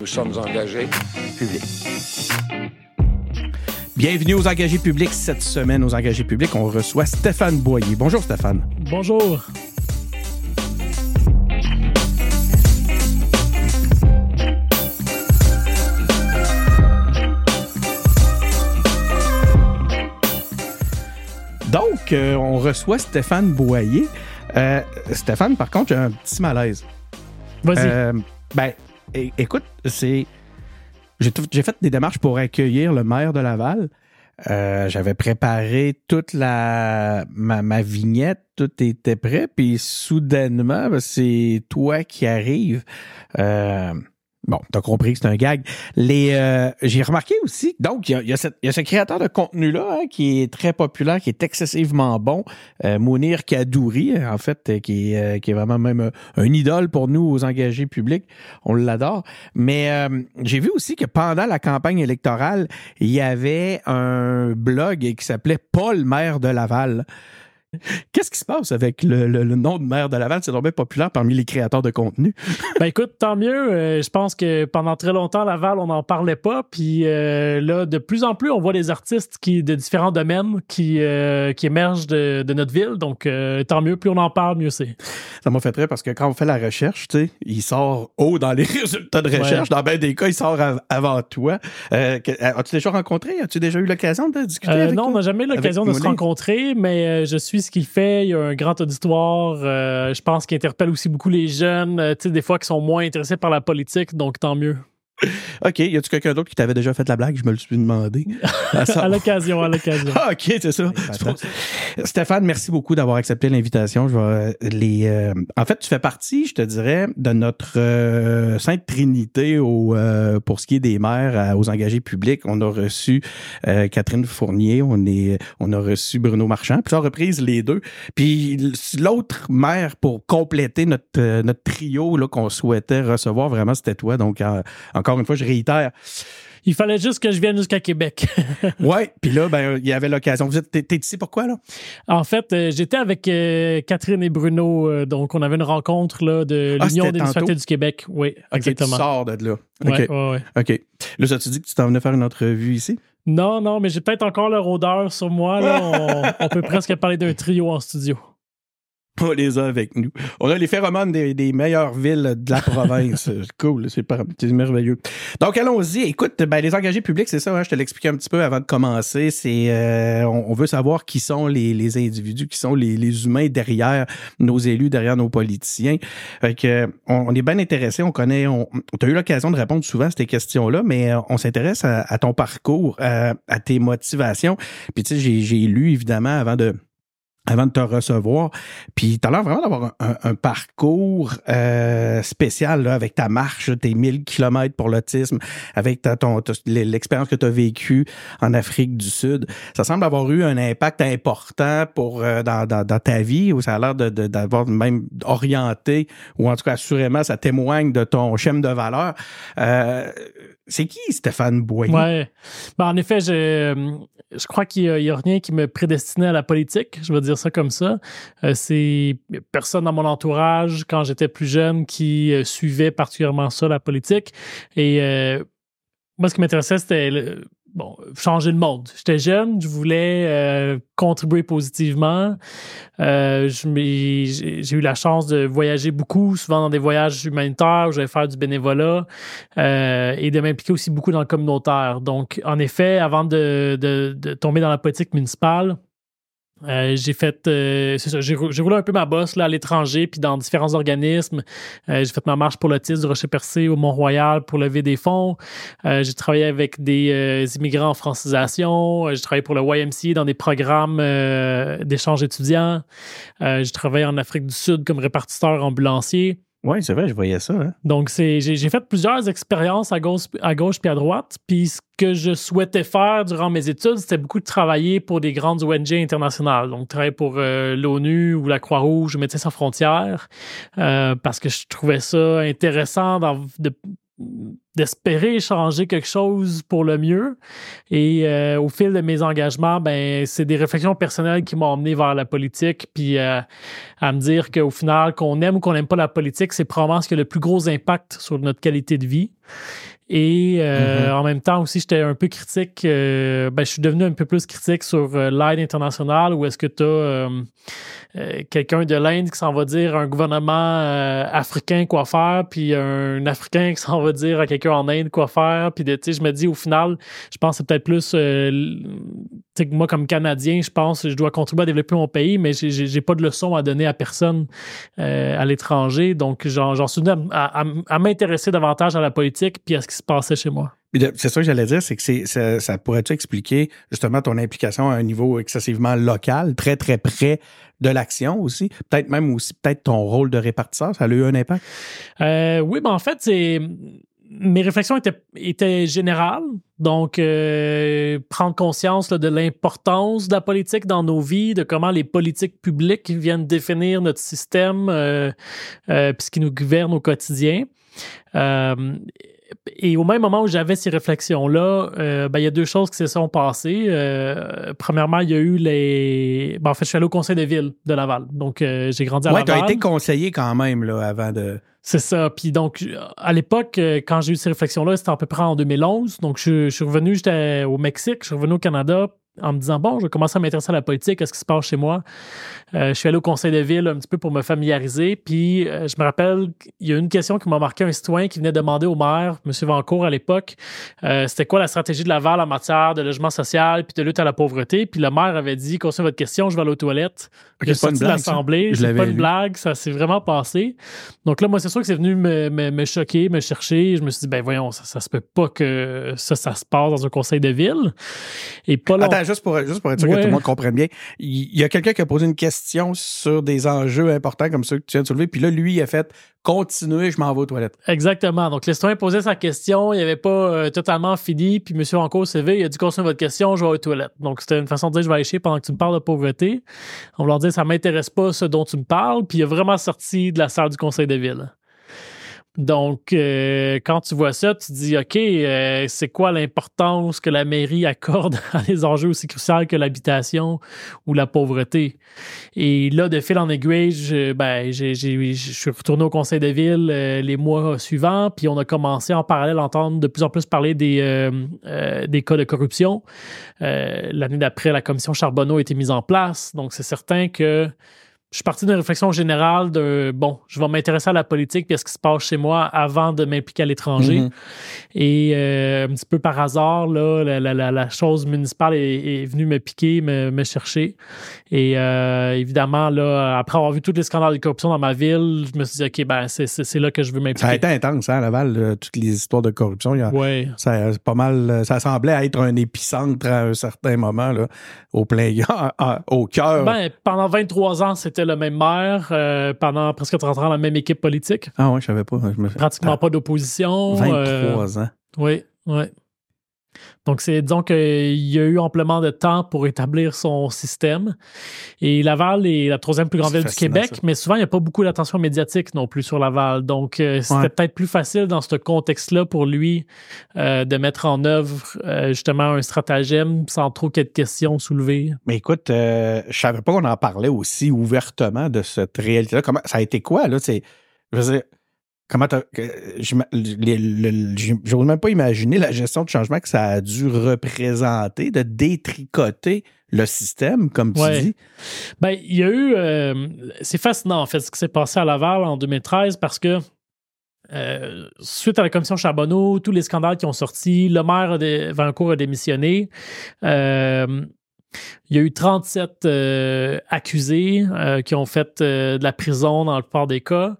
Nous sommes engagés publics. Bienvenue aux engagés publics. Cette semaine, aux engagés publics, on reçoit Stéphane Boyer. Bonjour Stéphane. Bonjour. Donc, euh, on reçoit Stéphane Boyer. Euh, Stéphane, par contre, j'ai un petit malaise. Vas-y. Euh, ben, écoute, c'est. J'ai fait des démarches pour accueillir le maire de Laval. Euh, J'avais préparé toute la ma, ma vignette, tout était prêt, puis soudainement, ben, c'est toi qui arrives. Euh, bon, t'as compris que c'est un gag. Les, euh, j'ai remarqué aussi, donc il y a, y a y a ce créateur de contenu là qui est très populaire, qui est excessivement bon, euh, Mounir Kadouri, en fait, euh, qui euh, qui est vraiment même euh, un idole pour nous aux engagés publics. On l'adore. Mais euh, j'ai vu aussi que pendant la campagne électorale, il y avait un blog qui s'appelait Paul maire de Laval. Qu'est-ce qui se passe avec le, le- le nom de maire de Laval? C'est tombé populaire parmi les créateurs de contenu. Ben écoute, tant mieux. Euh, je pense que pendant très longtemps, Laval, on n'en parlait pas. Puis euh, là, de plus en plus, on voit des artistes qui de différents domaines qui, euh, qui émergent de, de notre ville. Donc, euh, tant mieux. Plus on en parle, mieux c'est. Ça m'a fait rire parce que quand on fait la recherche, tu sais, il sort haut dans les résultats de recherche. Dans bien des cas, il sort av- avant toi. Euh, As-tu déjà rencontré? As-tu déjà eu l'occasion de discuter Euh, avec non, on n'a jamais eu l'occasion de se rencontrer, mais euh, je suis ce qu'il fait. Il a un grand auditoire. euh, je pense qu'il interpelle aussi beaucoup les jeunes, euh, tu des fois qui sont moins intéressés par la politique. Donc, tant mieux. OK. Y a-tu quelqu'un d'autre qui t'avait déjà fait la blague? Je me le suis demandé. À l'occasion, à l'occasion. Ah, OK, c'est ça. Stéphane, merci beaucoup d'avoir accepté l'invitation. Je vais euh, les. euh, en fait, tu fais partie, je te dirais, de notre euh, sainte trinité au, euh, pour ce qui est des maires aux engagés publics. On a reçu euh, Catherine Fournier, on est, on a reçu Bruno Marchand, plusieurs reprises les deux. Puis l'autre maire pour compléter notre notre trio là qu'on souhaitait recevoir, vraiment, c'était toi. Donc euh, encore une fois, je réitère. Il fallait juste que je vienne jusqu'à Québec. Ouais. Puis là, ben il y avait l'occasion. Vous êtes, t'es, ici pourquoi là? En fait, euh, j'étais avec euh, Catherine et Bruno, euh, donc on avait une rencontre là, de Ah, l'Union des municipalités du Québec. Oui, exactement. tu sors de là. OK. Ouais, ouais, ouais. OK. Là, ça tu dit que tu t'en venais faire une entrevue ici? Non, non, mais j'ai peut-être encore leur odeur sur moi. Là. On, on peut presque parler d'un trio en studio. On les a avec nous. On a les phéromones des, des meilleures villes de la province. C'est cool, c'est merveilleux. Donc, allons-y. Écoute, ben, les engagés publics, c'est ça, hein, je te l'expliquais un petit peu avant de commencer. C'est, euh, on, on veut savoir qui sont les, les individus, qui sont les, les humains derrière nos élus, derrière nos politiciens. Fait que, on, on est bien intéressé. On connaît, on, tu as eu l'occasion de répondre souvent à ces questions-là, mais euh, on s'intéresse à, à ton parcours, à, à tes motivations. Puis, tu sais, j'ai lu, évidemment, avant de avant de te recevoir. Puis tu as l'air vraiment d'avoir un, parcours euh, spécial là, avec ta marche, tes 1000 kilomètres pour l'autisme, avec ton, l'expérience que tu as vécue en Afrique du Sud. Ça semble avoir eu un impact important pour euh, dans, ta vie, où ça a l'air de, d'avoir même orienté, ou en tout cas assurément, ça témoigne de ton schéma de valeur. Euh, c'est qui Stéphane Boyer? Ouais. Ben, en effet, je, je crois qu'il n'y a, rien qui me prédestinait à la politique. Je vais dire ça comme ça. Euh, c'est personne dans mon entourage, quand j'étais plus jeune, qui euh, suivait particulièrement ça, la politique. Et euh, moi, ce qui m'intéressait, c'était bon, changer le monde. J'étais jeune, je voulais euh, contribuer positivement. Euh, j'ai eu la chance de voyager beaucoup, souvent dans des voyages humanitaires où j'allais faire du bénévolat euh, et de m'impliquer aussi beaucoup dans le communautaire. Donc, en effet, avant de, de- de tomber dans la politique municipale, euh, j'ai fait, euh, c'est ça, j'ai rou- j'ai roulé un peu ma bosse là, à l'étranger, puis dans différents organismes. Euh, j'ai fait ma marche pour l'autisme du Rocher-Percé au Mont-Royal pour lever des fonds. Euh, j'ai travaillé avec des euh, immigrants en francisation. Euh, j'ai travaillé pour le YMCA dans des programmes d'échange étudiants. Euh, j'ai travaillé en Afrique du Sud comme répartiteur ambulancier. Oui, c'est vrai, je voyais ça. Hein? Donc, c'est, j'ai, fait plusieurs expériences à gauche, à gauche puis à droite. Puis ce que je souhaitais faire durant mes études, c'était beaucoup de travailler pour des grandes ONG internationales. Donc, travailler pour euh, l'ONU ou la Croix-Rouge ou Médecins sans frontières, euh, parce que je trouvais ça intéressant de, d'espérer changer quelque chose pour le mieux. Et euh, au fil de mes engagements, ben, c'est des réflexions personnelles qui m'ont amené vers la politique, puis euh, à me dire qu'au final, qu'on aime ou qu'on n'aime pas la politique, c'est probablement ce qui a le plus gros impact sur notre qualité de vie. Et euh, en même temps aussi, j'étais un peu critique. euh, ben, je suis devenu un peu plus critique sur euh, l'aide internationale où est-ce que tu as quelqu'un de l'Inde qui s'en va dire à un gouvernement euh, africain quoi faire, puis un Africain qui s'en va dire à quelqu'un en Inde quoi faire. Puis de- tu sais, je me dis au final, je pense que c'est peut-être plus euh, sais, que moi comme Canadien, je pense que je dois contribuer à développer mon pays, mais j'ai- pas de leçon à donner à personne euh, à l'étranger. Donc j'en suis venu à, à- à m'intéresser davantage à la politique puis à ce qui se passait chez moi. C'est ça que j'allais dire, c'est que ça, ça pourrait-tu expliquer justement ton implication à un niveau excessivement local, très très près de l'action aussi, peut-être même aussi peut-être ton rôle de répartisseur, ça a eu un impact? Euh, oui, ben en fait, c'est mes réflexions étaient, étaient générales. Donc, euh, prendre conscience là, de l'importance de la politique dans nos vies, de comment les politiques publiques viennent définir notre système, euh, euh, puis ce qui nous gouverne au quotidien. Euh, et au même moment où j'avais ces réflexions-là, euh, ben, il y a deux choses qui se sont passées. Euh, premièrement, il y a eu les. Ben, en fait, je suis allé au conseil de ville de Laval. Donc, euh, j'ai grandi à Ouais, tu as Laval. été conseiller quand même là, avant de. C'est ça. Puis donc, à l'époque, euh, quand j'ai eu ces réflexions-là, c'était à peu près en 2011. Donc, je, je suis revenu, j'étais au Mexique, je suis revenu au Canada en me disant, bon, je vais commencer à m'intéresser à la politique, à ce qui se passe chez moi? Euh, je suis allé au conseil de ville un petit peu pour me familiariser. Puis, euh, je me rappelle, il y a une question qui m'a marqué un citoyen qui venait demander au maire, M. Vancourt à l'époque, euh, c'était quoi la stratégie de Laval en matière de logement social puis de lutte à la pauvreté. Puis le maire avait dit, concernant votre question, je vais aller aux toilettes. Ok, J'ai c'est pas une sorti de l'Assemblée. Je pas une blague, ça s'est vraiment passé. Donc là, moi, c'est sûr que c'est venu me, me- me choquer, me chercher. Je me suis dit, ben voyons, ça, ça se peut pas que ça, ça se passe dans un conseil de ville. Et pas. Attends, juste pour, juste pour être sûr que tout le monde comprenne bien, il y a quelqu'un qui a posé une question sur des enjeux importants comme ceux que tu viens de soulever, puis là, lui, il a fait continuer, je m'en vais aux toilettes. Exactement. Donc, le citoyen posait sa question, il n'avait pas euh, totalement fini, puis M. Anco CV, il a dit continuez votre question, je vais aux toilettes. Donc, c'était une façon de dire je vais aller chier pendant que tu me parles de pauvreté. On va leur dire ça m'intéresse pas ce dont tu me parles, puis il a vraiment sorti de la salle du conseil de ville. Donc, euh, quand tu vois ça, tu te dis, OK, euh, c'est quoi l'importance que la mairie accorde à des enjeux aussi cruciaux que l'habitation ou la pauvreté? Et là, de fil en aiguille, je, ben, suis retourné au conseil de ville euh, les mois suivants, puis on a commencé en parallèle à entendre de plus en plus parler des, des cas de corruption. L'année d'après, la commission Charbonneau a été mise en place, donc c'est certain que je suis parti d'une réflexion générale de bon, je vais m'intéresser à la politique puis à ce qui se passe chez moi avant de m'impliquer à l'étranger. Mhm. Et euh, un petit peu par hasard, là, la, la- la- la chose municipale est, est venue me piquer, me, me chercher. Et euh, évidemment, là, après avoir vu tous les scandales de corruption dans ma ville, je me suis dit, OK, ben, c'est, là que je veux Ça a m'impliquer. été intense, hein, à Laval, toutes les histoires de corruption. Il y a- Ouais. Ça, pas mal, ça semblait être un épicentre à un certain moment, là, au plein, au cœur. Ben, pendant 23 ans, c'était le même maire. euh, pendant presque 30 ans, la même équipe politique. ah ouais, je savais pas. Je me... Pratiquement pas d'opposition. 23 euh, ans. Oui, oui. Donc, c'est disons qu'il y a eu amplement de temps pour établir son système. Et Laval est la troisième plus grande ville du Québec, ça. mais souvent, il n'y a pas beaucoup d'attention médiatique non plus sur Laval. Donc, euh, c'était Ouais. peut-être plus facile dans ce contexte-là pour lui euh, de mettre en œuvre euh, justement un stratagème sans trop qu'il y ait de questions soulevées. Mais écoute, euh, je savais pas qu'on en parlait aussi ouvertement de cette réalité-là. Comment ça a été quoi, là? C'est, je veux dire, comment je J'ose même pas imaginer la gestion de changement que ça a dû représenter, de détricoter le système, comme tu Ouais. dis. Ben, il y a eu. euh, c'est fascinant, en fait, ce qui s'est passé à Laval en 2013 parce que. euh, suite à la commission Charbonneau, tous les scandales qui ont sorti, le maire a dé- Vancourt a démissionné. Euh, il y a eu 37 euh, accusés euh, qui ont fait euh, de la prison dans la plupart des cas.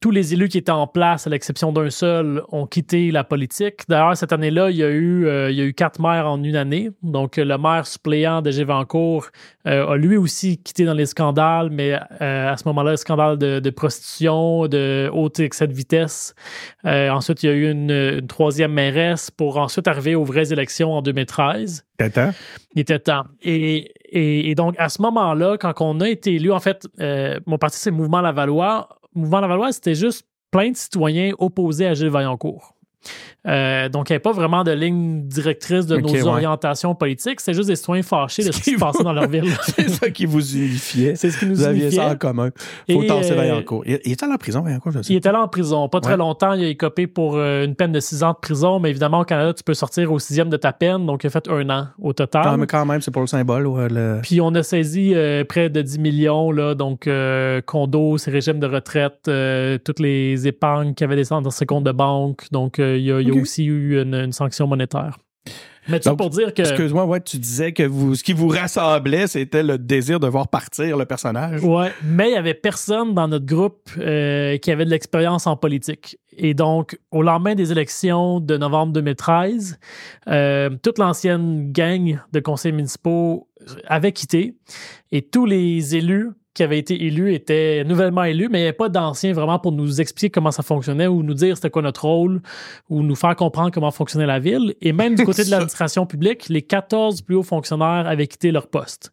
Tous les élus qui étaient en place, à l'exception d'un seul, ont quitté la politique. D'ailleurs, cette année-là, il y a eu il y a eu quatre maires en une année. Donc, le maire suppléant de Gévancourt a lui aussi quitté dans les scandales, mais à ce moment-là, le scandale de, de prostitution, de haute excès de vitesse. Ensuite, il y a eu une, une troisième mairesse pour ensuite arriver aux vraies élections en 2013. T'attends? Il était temps. Et, donc, à ce moment-là, quand on a été élu, en fait, euh, mon parti, c'est Mouvement Lavallois. Mouvement Lavallois, c'était juste plein de citoyens opposés à Gilles Vaillancourt. Euh, donc, il n'y avait pas vraiment de ligne directrice de nos ouais. orientations politiques. C'était juste des citoyens fâchés de ce qui se passait dans leur ville. C'est ça qui vous unifiait. C'est ce qui nous Vous aviez unifiait. ça en commun. Faut Et, tasser euh, Vaillancourt. Il, il était allé en prison, Vaillancourt, je sais. Il était là en prison. Pas très longtemps. Il a écopé pour euh, une peine de six ans de prison. Mais évidemment, au Canada, tu peux sortir au sixième de ta peine. Donc, il a fait un an au total. Quand même, quand même, c'est pour le symbole. ouais, le- Puis on a saisi euh, près de 10 millions, là, donc condos, ses régimes de retraite, toutes les épargnes qu'il avait des- dans ses comptes de banque. Donc il y a, il y a Ok. aussi eu une, une sanction monétaire. Mais Donc, pour dire que. Excuse-moi, ouais, tu disais que vous, ce qui vous rassemblait, c'était le désir de voir partir le personnage. Ouais, mais il y avait personne dans notre groupe euh, qui avait de l'expérience en politique. Et donc, au lendemain des élections de novembre 2013, euh, toute l'ancienne gang de conseils municipaux avait quitté et tous les élus qui avaient été élus étaient nouvellement élus, mais il n'y avait pas d'anciens vraiment pour nous expliquer comment ça fonctionnait ou nous dire c'était quoi notre rôle ou nous faire comprendre comment fonctionnait la ville. Et même du côté de l'administration publique, les 14 plus hauts fonctionnaires avaient quitté leur poste.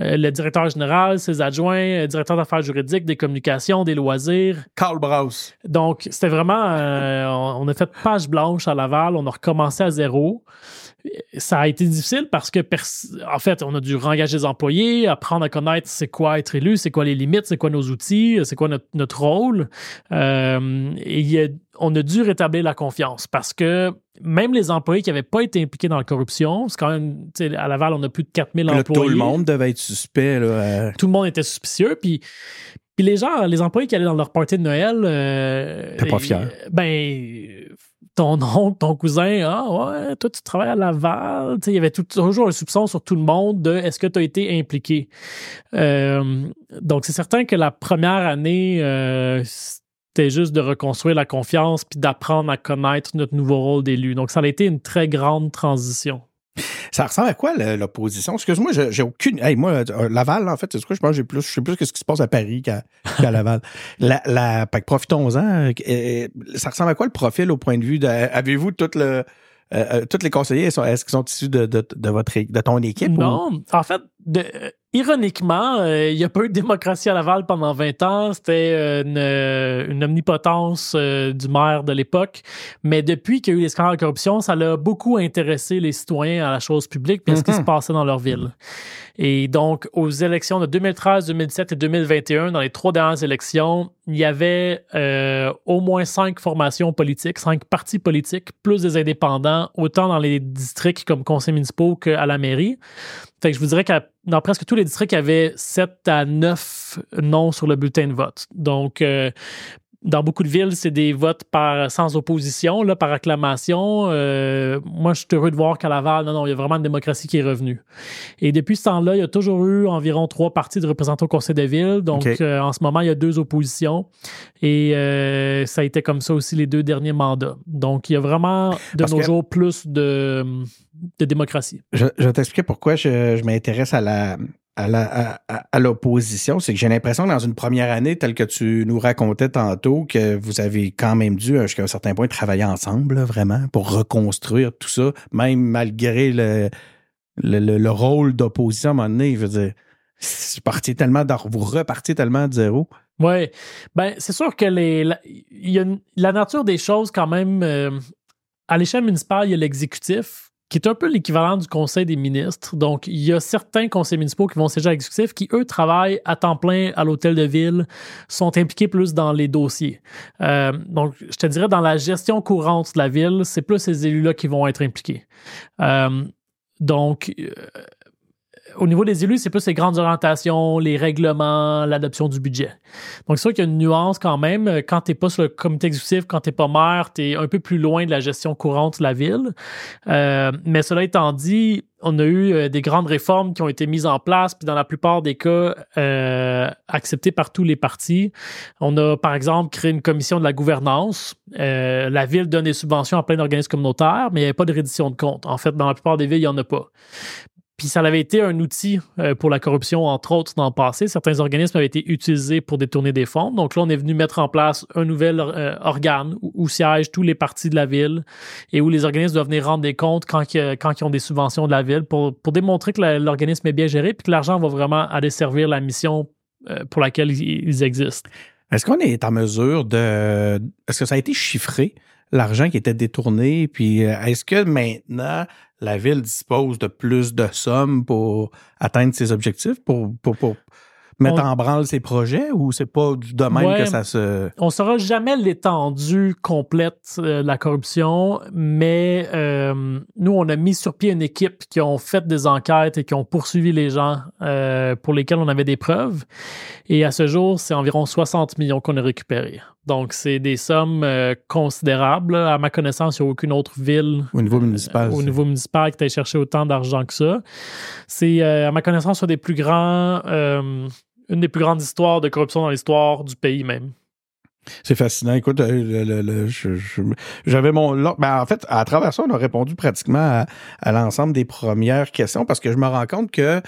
Euh, le directeur général, ses adjoints, euh, directeur d'affaires juridiques, des communications, des loisirs. Carl Brauss. Donc, c'était vraiment. euh, on a fait page blanche à Laval, on a recommencé à zéro. Ça a été difficile parce que, en fait, on a dû rengager des employés, apprendre à connaître c'est quoi être élu, c'est quoi les limites, c'est quoi nos outils, c'est quoi notre, notre rôle. Euh, et a- on a dû rétablir la confiance parce que même les employés qui n'avaient pas été impliqués dans la corruption, c'est quand même, à Laval, on a plus de 4000 Là, employés. tout le monde devait être suspect. Là, euh, Tout le monde était suspicieux. Puis, puis les gens, les employés qui allaient dans leur party de Noël. Euh, T'es pas fier. Ben, ton oncle, ton cousin, ah ouais, toi, tu travailles à Laval. Il y avait toujours un soupçon sur tout le monde de est-ce que tu as été impliqué. Euh, donc, c'est certain que la première année, euh, c'était juste de reconstruire la confiance puis d'apprendre à connaître notre nouveau rôle d'élu. Donc, ça a été une très grande transition. Ça ressemble à quoi l'opposition? Excuse-moi, j'ai aucune. Hey, moi, euh, Laval, en fait, c'est quoi? Je pense que j'ai plus, je sais plus ce qui se passe à Paris qu'à Laval. La, la, que profitons-en. Euh, euh, ça ressemble à quoi le profil au point de vue de. Avez-vous tout le. euh, tous les conseillers, est-ce qu'ils sont issus de, de, de votre de ton équipe? ou- Non, en fait, de- euh, ironiquement, euh, il n'y a pas eu de démocratie à Laval pendant 20 ans. C'était euh, une, une omnipotence euh, du maire de l'époque. Mais depuis qu'il y a eu les scandales de corruption, ça l'a beaucoup intéressé les citoyens à la chose publique et à ce qui Mhm. se passait dans leur ville. Et donc, aux élections de 2013, 2017 et 2021, dans les trois dernières élections, il y avait euh, au moins cinq formations politiques, cinq partis politiques, plus des indépendants, autant dans les districts comme conseils municipaux qu'à la mairie. Fait que je vous dirais que dans presque tous les districts, il y avait 7 à 9 noms sur le bulletin de vote. Donc, euh, dans beaucoup de villes, c'est des votes par sans opposition, là, par acclamation. Euh, moi, je suis heureux de voir qu'à Laval, non, non, il y a vraiment une démocratie qui est revenue. Et depuis ce temps-là, il y a toujours eu environ trois partis de représentants au conseil de ville. Donc, euh, en ce moment, il y a deux oppositions. Et euh, ça a été comme ça aussi les deux derniers mandats. Donc, il y a vraiment, de Parce nos que- jours, plus de, de démocratie. Je, je vais t'expliquer pourquoi je, je m'intéresse à la à l'opposition, c'est que j'ai l'impression que dans une première année, telle que tu nous racontais tantôt, que vous avez quand même dû, jusqu'à un certain point, travailler ensemble, vraiment, pour reconstruire tout ça, même malgré le, le, le- le rôle d'opposition à un moment donné. Je veux dire, vous repartiez tellement de zéro. Oui. Ben, c'est sûr que les, la, y a la nature des choses, quand même, euh, à l'échelle municipale, il y a l'exécutif, qui est un peu l'équivalent du conseil des ministres. Donc, il y a certains conseils municipaux qui vont siéger à l'exécutif qui, eux, travaillent à temps plein à l'hôtel de ville, sont impliqués plus dans les dossiers. Euh, donc, je te dirais, dans la gestion courante de la ville, c'est plus ces élus-là qui vont être impliqués. Euh, donc, euh, au niveau des élus, c'est plus les grandes orientations, les règlements, l'adoption du budget. Donc, c'est sûr qu'il y a une nuance quand même. Quand tu n'es pas sur le comité exécutif, quand tu n'es pas maire, tu es un peu plus loin de la gestion courante de la ville. Euh, mais cela étant dit, on a eu euh, des grandes réformes qui ont été mises en place, puis dans la plupart des cas, euh, acceptées par tous les partis. On a, par exemple, créé une commission de la gouvernance. Euh, la ville donne des subventions à plein d'organismes communautaires, mais il n'y avait pas de reddition de comptes. En fait, dans la plupart des villes, il n'y en a pas. Puis ça avait été un outil euh, pour la corruption, entre autres, dans le passé. Certains organismes avaient été utilisés pour détourner des fonds. Donc là, on est venu mettre en place un nouvel euh, organe où, siègent tous les partis de la ville et où les organismes doivent venir rendre des comptes quand, ils ont des subventions de la ville pour, démontrer que l'organisme est bien géré puis que l'argent va vraiment aller servir la mission euh, pour laquelle ils existent. Est-ce qu'on est en mesure de. Est-ce que ça a été chiffré? L'argent qui était détourné. Puis euh, est-ce que maintenant la ville dispose de plus de sommes pour atteindre ses objectifs, pour, mettre en branle ses projets ou c'est pas du domaine que ça se. On saura jamais l'étendue complète euh, de la corruption, mais euh, nous, on a mis sur pied une équipe qui ont fait des enquêtes et qui ont poursuivi les gens euh, pour lesquels on avait des preuves. Et à ce jour, c'est environ 60 millions qu'on a récupérés. Donc, c'est des sommes considérables. À ma connaissance, il n'y a aucune autre ville. Au niveau municipal. au niveau municipal qui ait cherché autant d'argent que ça. C'est, à ma connaissance, un des plus grands une des plus grandes histoires de corruption dans l'histoire du pays même. C'est fascinant. Écoute, euh, j'avais mon. Ben, en fait, à travers ça, on a répondu pratiquement à, l'ensemble des premières questions parce que je me rends compte que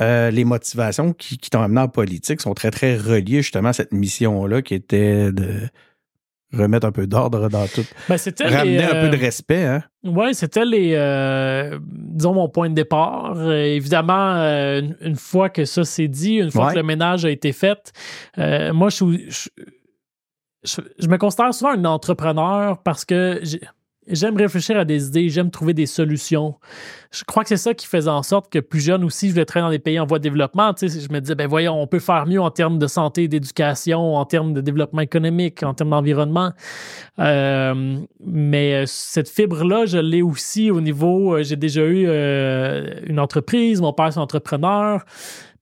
euh, les motivations qui, qui t'ont amené en politique sont très, très reliées justement à cette mission-là qui était de remettre un peu d'ordre dans tout. Ben, Ramener un peu de euh, respect. Hein? Oui, c'était les, euh, disons, mon point de départ. Euh, évidemment, une fois que ça s'est dit, une fois que le ménage a été fait, moi, je, je, me considère souvent un entrepreneur parce que j'aime réfléchir à des idées, j'aime trouver des solutions. Je crois que c'est ça qui faisait en sorte que plus jeune aussi, je voulais travailler dans des pays en voie de développement. Tu sais, je me disais, ben voyons, on peut faire mieux en termes de santé, d'éducation, en termes de développement économique, en termes d'environnement. Euh, mais euh, cette fibre-là, je l'ai aussi au niveau, euh, j'ai déjà eu une entreprise, mon père est entrepreneur.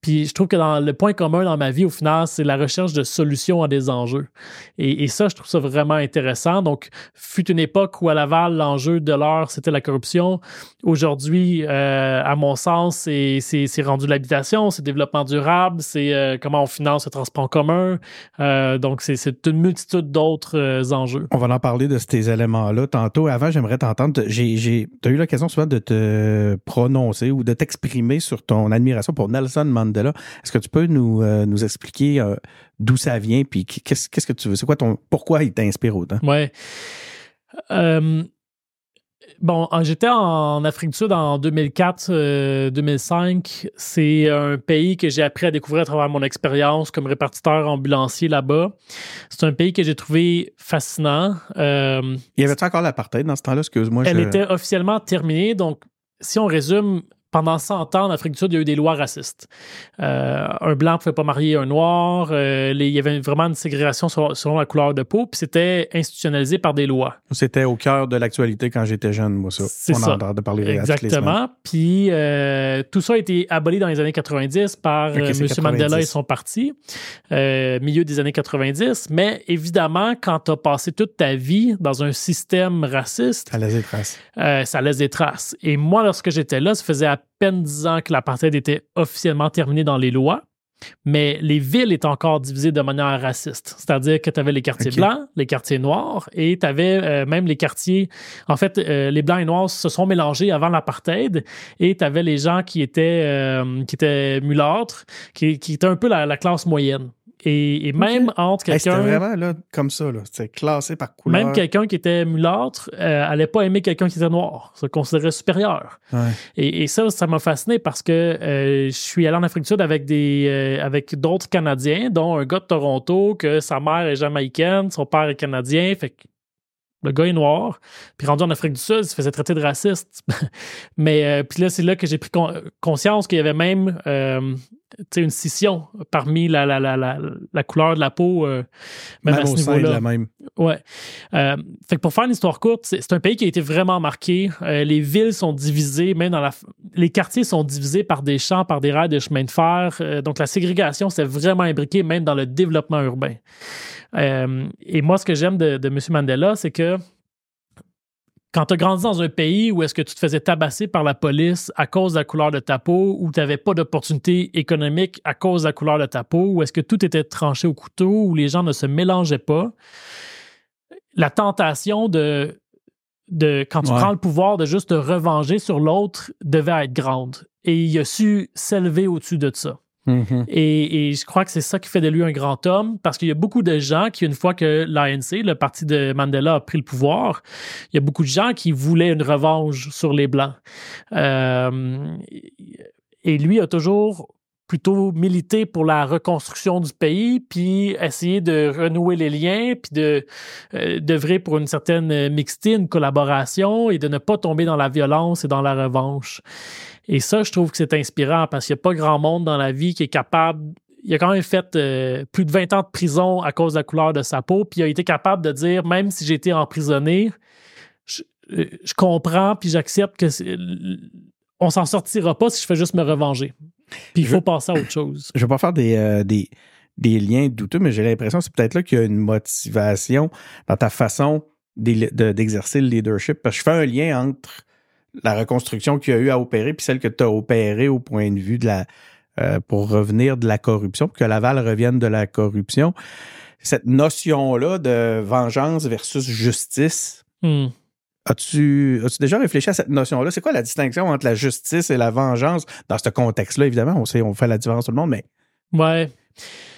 Puis je trouve que dans le point commun dans ma vie, au final, c'est la recherche de solutions à des enjeux. Et, ça, je trouve ça vraiment intéressant. Donc, fut une époque où à Laval, l'enjeu de l'heure, c'était la corruption. Aujourd'hui, euh, à mon sens, c'est rendu l'habitation, c'est développement durable, c'est euh, comment on finance le transport en commun. Euh, donc, c'est une multitude d'autres enjeux. On va en parler de ces éléments-là tantôt. Avant, j'aimerais t'entendre. Tu as eu l'occasion souvent de te prononcer ou de t'exprimer sur ton admiration pour Nelson Mandela est-ce que tu peux nous, euh, nous expliquer euh, d'où ça vient, puis qu'est-ce, qu'est-ce que tu veux? C'est quoi ton. Pourquoi il t'inspire autant? Ouais. Euh, bon, j'étais en Afrique du Sud en 2004-2005. C'est un pays que j'ai appris à découvrir à travers mon expérience comme répartiteur ambulancier là-bas. C'est un pays que j'ai trouvé fascinant. il y avait-tu encore l'apartheid dans ce temps-là? Excuse-moi. Elle était officiellement terminée. Donc, si on résume, pendant 100 ans, en Afrique du Sud, il y a eu des lois racistes. Euh, un blanc ne pouvait pas marier un noir. Euh, il y avait vraiment une ségrégation selon, la couleur de peau, puis c'était institutionnalisé par des lois. C'était au cœur de l'actualité quand j'étais jeune, moi, ça. C'est ça. de parler Exactement. Puis euh, tout ça a été aboli dans les années 90 par M. Mandela et son parti, milieu des années 90. Mais évidemment, quand tu as passé toute ta vie dans un système raciste... Ça laisse des traces. ça laisse des traces. Et moi, lorsque j'étais là, ça faisait à peine dix ans que l'apartheid était officiellement terminé dans les lois, mais les villes étaient encore divisées de manière raciste. C'est-à-dire que tu avais les quartiers blancs, les quartiers noirs, et tu avais euh, même les quartiers. En fait, euh, les blancs et noirs se sont mélangés avant l'apartheid, et tu avais les gens qui étaient, euh, qui étaient mulâtres, qui, qui étaient un peu la classe moyenne. Et, même entre quelqu'un. C'était vraiment là, comme ça, là. C'était classé par couleur. Même quelqu'un qui était mulâtre euh, allait pas aimer quelqu'un qui était noir, se considérait supérieur. Et, ça, ça m'a fasciné parce que euh, je suis allé en Afrique du Sud avec des euh, avec d'autres Canadiens, dont un gars de Toronto, que sa mère est jamaïcaine, son père est canadien. Fait que le gars est noir. Puis rendu en Afrique du Sud, il se faisait traiter de raciste. Mais euh, puis là, c'est là que j'ai pris conscience qu'il y avait même euh, une scission parmi la, la, la, la, couleur de la peau, euh, même, à ce niveau-là. même. Ouais. fait que pour faire une histoire courte, c'est un pays qui a été vraiment marqué. les villes sont divisées, même dans la. Les quartiers sont divisés par des champs, par des rails de chemin de fer. donc la ségrégation, c'est vraiment imbriqué même dans le développement urbain. Euh, et moi, ce que j'aime de, de M. Mandela, c'est que quand tu as grandi dans un pays où est-ce que tu te faisais tabasser par la police à cause de la couleur de ta peau, où tu n'avais pas d'opportunité économique à cause de la couleur de ta peau, où est-ce que tout était tranché au couteau, où les gens ne se mélangeaient pas, la tentation de, de quand tu prends le pouvoir de juste te revenger sur l'autre devait être grande. Et il a su s'élever au-dessus de ça. Mm-hmm. Et, je crois que c'est ça qui fait de lui un grand homme, parce qu'il y a beaucoup de gens qui, une fois que l'ANC, le parti de Mandela, a pris le pouvoir, il y a beaucoup de gens qui voulaient une revanche sur les Blancs. Euh, et lui a toujours plutôt militer pour la reconstruction du pays, puis essayer de renouer les liens, puis de euh, pour une certaine mixité, une collaboration, et de ne pas tomber dans la violence et dans la revanche. Et ça, je trouve que c'est inspirant parce qu'il n'y a pas grand monde dans la vie qui est capable il a quand même fait euh, plus de 20 ans de prison à cause de la couleur de sa peau, puis il a été capable de dire, même si j'ai été emprisonné, je, euh, je comprends, puis j'accepte que on s'en sortira pas si je fais juste me revenger. Puis il faut passer à autre chose. Je vais pas faire des, euh, des, des, liens douteux, mais j'ai l'impression que c'est peut-être là qu'il y a une motivation dans ta façon d'exercer le leadership. Parce que je fais un lien entre la reconstruction qu'il y a eu à opérer puis celle que tu as opérée au point de vue de la euh, pour revenir de la corruption, pour que Laval revienne de la corruption. Cette notion-là de vengeance versus justice, hmm. as-tu as déjà réfléchi à cette notion-là? C'est quoi la distinction entre la justice et la vengeance? Dans ce contexte-là? Évidemment, on sait, on fait la différence tout le monde, mais. Ouais.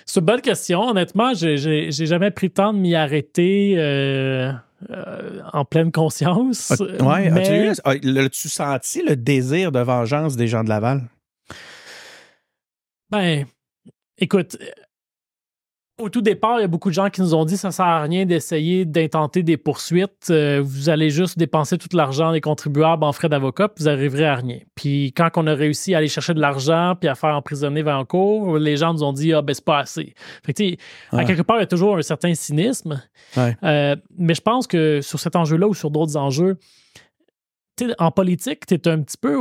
C'est une bonne question. Honnêtement, j'ai jamais pris le temps de m'y arrêter. Euh, euh, en pleine conscience. Oui, mais... as-tu senti le désir de vengeance des gens de Laval? Ben, écoute, au tout départ, il y a beaucoup de gens qui nous ont dit que ça ne sert à rien d'essayer d'intenter des poursuites. Euh, vous allez juste dépenser tout l'argent des contribuables en frais d'avocat, puis vous n'arriverez à rien. Puis quand on a réussi à aller chercher de l'argent puis à faire emprisonner Vancouver, les gens nous ont dit ah ben c'est pas assez. Fait que, à quelque part, il y a toujours un certain cynisme. Euh, mais je pense que sur cet enjeu-là ou sur d'autres enjeux, en politique, tu es un petit peu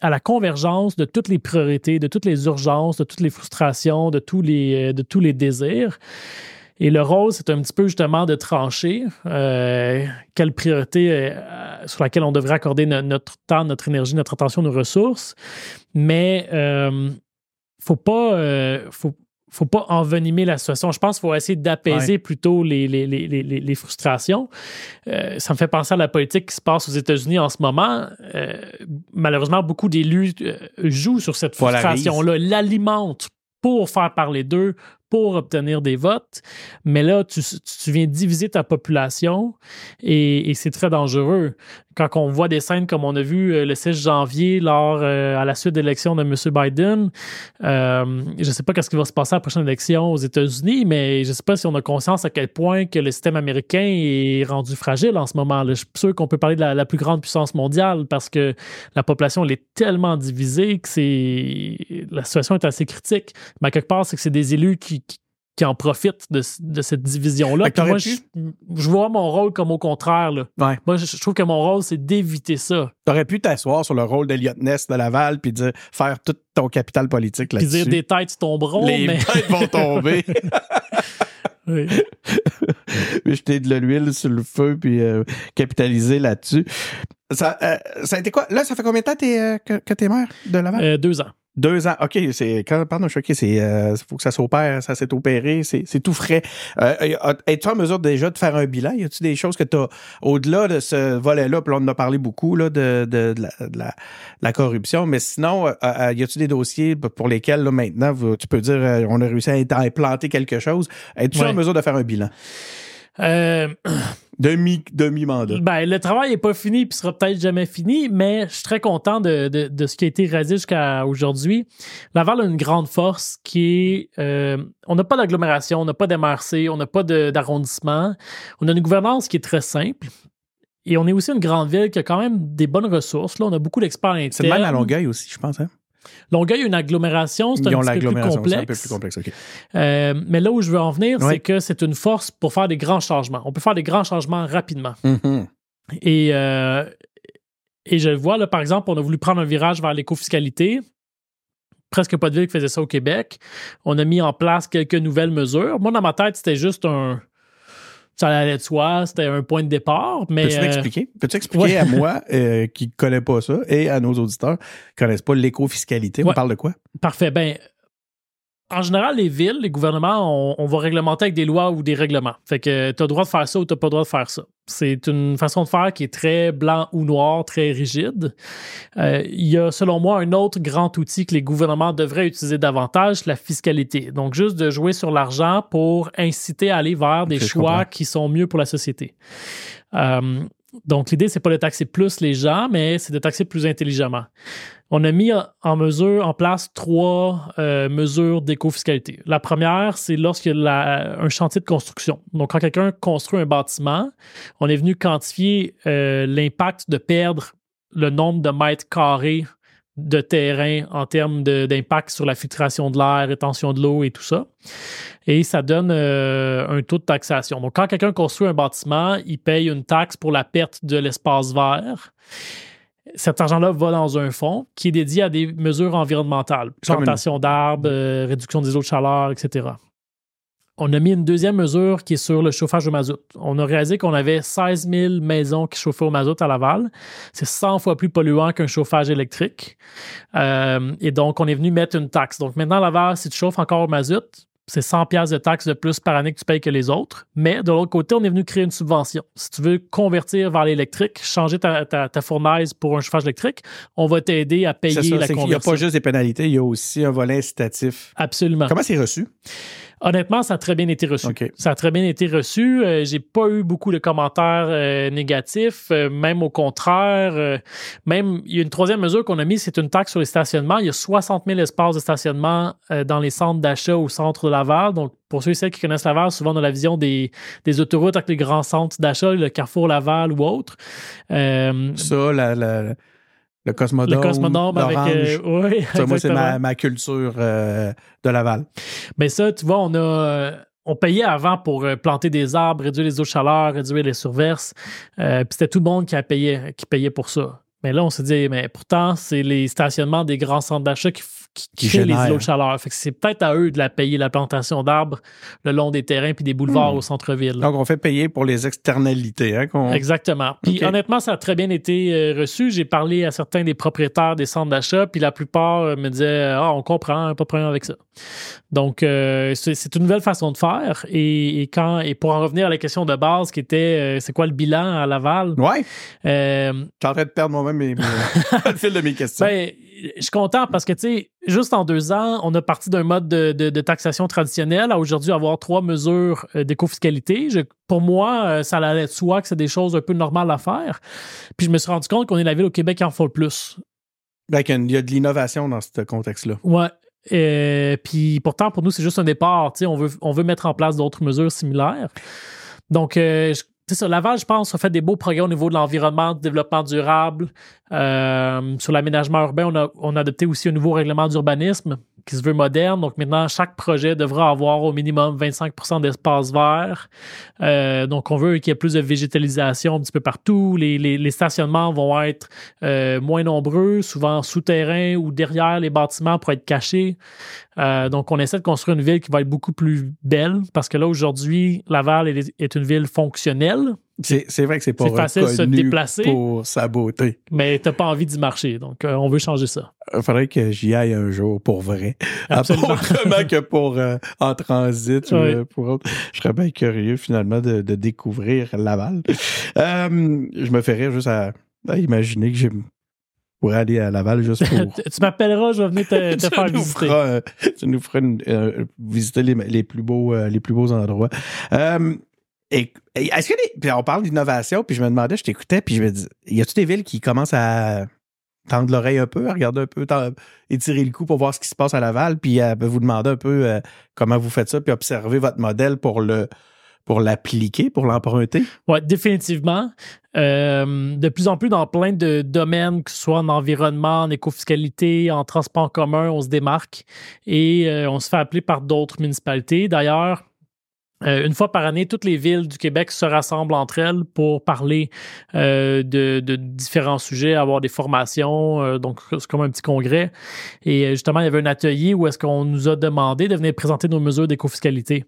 à la convergence de toutes les priorités, de toutes les urgences, de toutes les frustrations, de tous les, euh, désirs. Et le rôle, c'est un petit peu justement de trancher euh, quelle priorité euh, sur laquelle on devrait accorder notre temps, notre énergie, notre attention, nos ressources. Mais euh, faut pas, faut pas envenimer la situation. Je pense qu'il faut essayer d'apaiser plutôt les, les, les, les frustrations. Euh, ça me fait penser à la politique qui se passe aux États-Unis en ce moment. Euh, malheureusement, beaucoup d'élus euh, jouent sur cette frustration-là, l'alimentent pour faire parler d'eux, pour obtenir des votes. Mais là, tu, tu viens diviser ta population et, c'est très dangereux. Quand on voit des scènes comme on a vu euh, le 16 janvier lors euh, à la suite de l'élection de M. Biden, euh, je ne sais pas qu'est-ce qui va se passer à la prochaine élection aux États-Unis, mais je ne sais pas si on a conscience à quel point que le système américain est rendu fragile en ce moment. Je suis sûr qu'on peut parler de la, plus grande puissance mondiale parce que la population est tellement divisée que c'est la situation est assez critique. Mais quelque part, c'est que c'est des élus qui, en profitent de, cette division-là. Moi, je, vois mon rôle comme au contraire. Moi, je, trouve que mon rôle, c'est d'éviter ça. Tu aurais pu t'asseoir sur le rôle d'Eliott Ness de Laval puis dire, faire tout ton capital politique là-dessus. Puis dire des têtes tomberont. Les mais... têtes vont tomber. oui. jeter de l'huile sur le feu puis euh, capitaliser là-dessus. Ça, euh, ça a été quoi? Là, ça fait combien de temps euh, que, que t'es maire de Laval? deux ans. Deux ans. OK, c'est quand pardon, je suis c'est euh, faut que ça s'opère, ça s'est opéré, c'est, tout frais. Euh, es-tu en mesure déjà de faire un bilan? Y a-tu des choses que tu as au-delà de ce volet-là, puis on en a parlé beaucoup là, de, de, de, la, la, corruption, mais sinon, euh, euh, y a-tu des dossiers pour lesquels là, maintenant tu peux dire on a réussi à implanter quelque chose? Es-tu en mesure de faire un bilan? Euh, Demi, demi-mandat. Ben, le travail n'est pas fini puis sera peut-être jamais fini, mais je suis très content de, de, ce qui a été réalisé jusqu'à aujourd'hui. Laval a une grande force qui est euh, on n'a pas d'agglomération, on n'a pas d'MRC, on n'a pas d'arrondissement. On a une gouvernance qui est très simple. Et on est aussi une grande ville qui a quand même des bonnes ressources. Là, on a beaucoup d'experts internes. C'est même à Longueuil aussi, je pense. Hein? Longueuil a une agglomération, c'est un, petit peu plus complexe. Euh, mais là où je veux en venir, c'est que c'est une force pour faire des grands changements. On peut faire des grands changements rapidement. Mm-hmm. Et, euh, et je le vois, là, par exemple, on a voulu prendre un virage vers l'écofiscalité. Presque pas de ville qui faisait ça au Québec. On a mis en place quelques nouvelles mesures. Moi, dans ma tête, c'était juste un, ça allait de soi, c'était un point de départ. Mais, Peux-tu m'expliquer? Peux-tu expliquer à moi, euh, qui ne connais pas ça, et à nos auditeurs qui ne connaissent pas l'éco-fiscalité? On parle de quoi? Parfait. Ben, en général, les villes, les gouvernements, on, va réglementer avec des lois ou des règlements. Fait que tu as le droit de faire ça ou tu n'as pas le droit de faire ça. C'est une façon de faire qui est très blanc ou noir, très rigide. Euh, il y a, selon moi, un autre grand outil que les gouvernements devraient utiliser davantage, la fiscalité. Donc, juste de jouer sur l'argent pour inciter à aller vers des choix qui sont mieux pour la société. Euh, Donc, l'idée, c'est pas de taxer plus les gens, mais c'est de taxer plus intelligemment. On a mis en mesure, en place trois euh, mesures d'éco-fiscalité. La première, c'est lorsqu'il y a un chantier de construction. Donc, quand quelqu'un construit un bâtiment, on est venu quantifier euh, l'impact de perdre le nombre de mètres carrés de terrain en termes d'impact sur la filtration de l'air, rétention de l'eau et tout ça. Et ça donne euh, un taux de taxation. Donc, quand quelqu'un construit un bâtiment, il paye une taxe pour la perte de l'espace vert. Cet argent-là va dans un fonds qui est dédié à des mesures environnementales, plantation d'arbres, euh, réduction des eaux de chaleur, etc on a mis une deuxième mesure qui est sur le chauffage au mazout. On a réalisé qu'on avait 16 000 maisons qui chauffaient au mazout à Laval. C'est 100 fois plus polluant qu'un chauffage électrique. Euh, et donc, on est venu mettre une taxe. Donc, maintenant, Laval, si tu chauffes encore au mazout, c'est 100 pièces de taxes de plus par année que tu payes que les autres. Mais de l'autre côté, on est venu créer une subvention. Si tu veux convertir vers l'électrique, changer ta, ta, fournaise pour un chauffage électrique, on va t'aider à payer la conversion. Il n'y a pas juste des pénalités, il y a aussi un volet incitatif. Absolument. Comment c'est reçu? Honnêtement, ça a très bien été reçu. Ça a très bien été reçu. Euh, j'ai pas eu beaucoup de commentaires euh, négatifs, euh, même au contraire. même, il y a une troisième mesure qu'on a mise, c'est une taxe sur les stationnements. Il y a 60 000 espaces de stationnement dans les centres d'achat au centre de Laval. Donc, pour ceux et celles qui connaissent Laval, souvent dans la vision des, des autoroutes avec les grands centres d'achat, le Carrefour Laval ou autre. ça, la le Cosmodome. Le Cosmodome avec. Euh, oui, ça, moi, c'est ma, culture euh, de Laval. Mais ça, tu vois, on a. Euh, on payait avant pour planter des arbres, réduire les eaux de chaleur, réduire les surverses. puis c'était tout le monde qui, a payé, qui payait pour ça. Mais là, on s'est dit, mais pourtant, c'est les stationnements des grands centres d'achat qui, qui, créent les îlots de chaleur. Fait que c'est peut-être à eux de la payer la plantation d'arbres le long des terrains puis des boulevards hmm. au centre-ville. Donc, on fait payer pour les externalités. Hein, Exactement. Puis honnêtement, ça a très bien été euh, reçu. J'ai parlé à certains des propriétaires des centres d'achat, puis la plupart euh, me disaient, ah, on comprend, pas de problème avec ça. Donc, euh, c'est une nouvelle façon de faire. Et, quand, et pour en revenir à la question de base qui était, c'est quoi le bilan à Laval? Ouais. Je suis en train de perdre moi-même le fil de mes questions. Ben, je suis content parce que, tu sais, juste en deux ans, on a parti d'un mode de, taxation traditionnel à aujourd'hui avoir trois mesures euh, d'éco-fiscalité. Pour moi, euh, ça allait de soi que c'est des choses un peu normales à faire. Puis je me suis rendu compte qu'on est la ville au Québec qui en fait le plus. Ben, il y a de l'innovation dans ce contexte-là. Ouais. Et, puis pourtant, pour nous, c'est juste un départ. On veut, on veut mettre en place d'autres mesures similaires. Donc, euh, c'est ça, Laval, je pense, a fait des beaux progrès au niveau de l'environnement, du développement durable. Euh, sur l'aménagement urbain, on a, on a adopté aussi un nouveau règlement d'urbanisme qui se veut moderne. Donc maintenant, chaque projet devra avoir au minimum 25% d'espace vert. Euh, donc on veut qu'il y ait plus de végétalisation un petit peu partout. Les, les, stationnements vont être euh, moins nombreux, souvent souterrains ou derrière les bâtiments pour être cachés. Euh, donc on essaie de construire une ville qui va être beaucoup plus belle parce que là aujourd'hui, Laval est une ville fonctionnelle. C'est vrai que c'est pas facile de se déplacer pour sa beauté. Mais t'as pas envie d'y marcher, donc euh, on veut changer ça. Il faudrait que j'y aille un jour pour vrai. Absolument. Autrement que pour euh, en transit ou euh, pour autre. Je serais bien curieux finalement de, découvrir Laval. je me ferais juste à, imaginer que je pourrais aller à Laval juste pour. tu m'appelleras, je vais venir te, faire visiter. tu nous feras visiter les, les, plus beaux, les plus beaux endroits. Est-ce que on parle d'innovation, puis je me demandais, je t'écoutais, puis je me dis, y a-tu des villes qui commencent à tendre l'oreille un peu, à regarder un peu, étirer le cou pour voir ce qui se passe à Laval, puis à vous demander un peu euh, comment vous faites ça, puis observer votre modèle pour le pour l'appliquer, pour l'emprunter? Oui, définitivement. Euh, de plus en plus dans plein de domaines, que ce soit en environnement, en écofiscalité, en transport commun, on se démarque et euh, on se fait appeler par d'autres municipalités. D'ailleurs, euh, une fois par année, toutes les villes du Québec se rassemblent entre elles pour parler euh, de, différents sujets, avoir des formations. Euh, donc, c'est comme un petit congrès. Et justement, il y avait un atelier où est-ce qu'on nous a demandé de venir présenter nos mesures d'écofiscalité.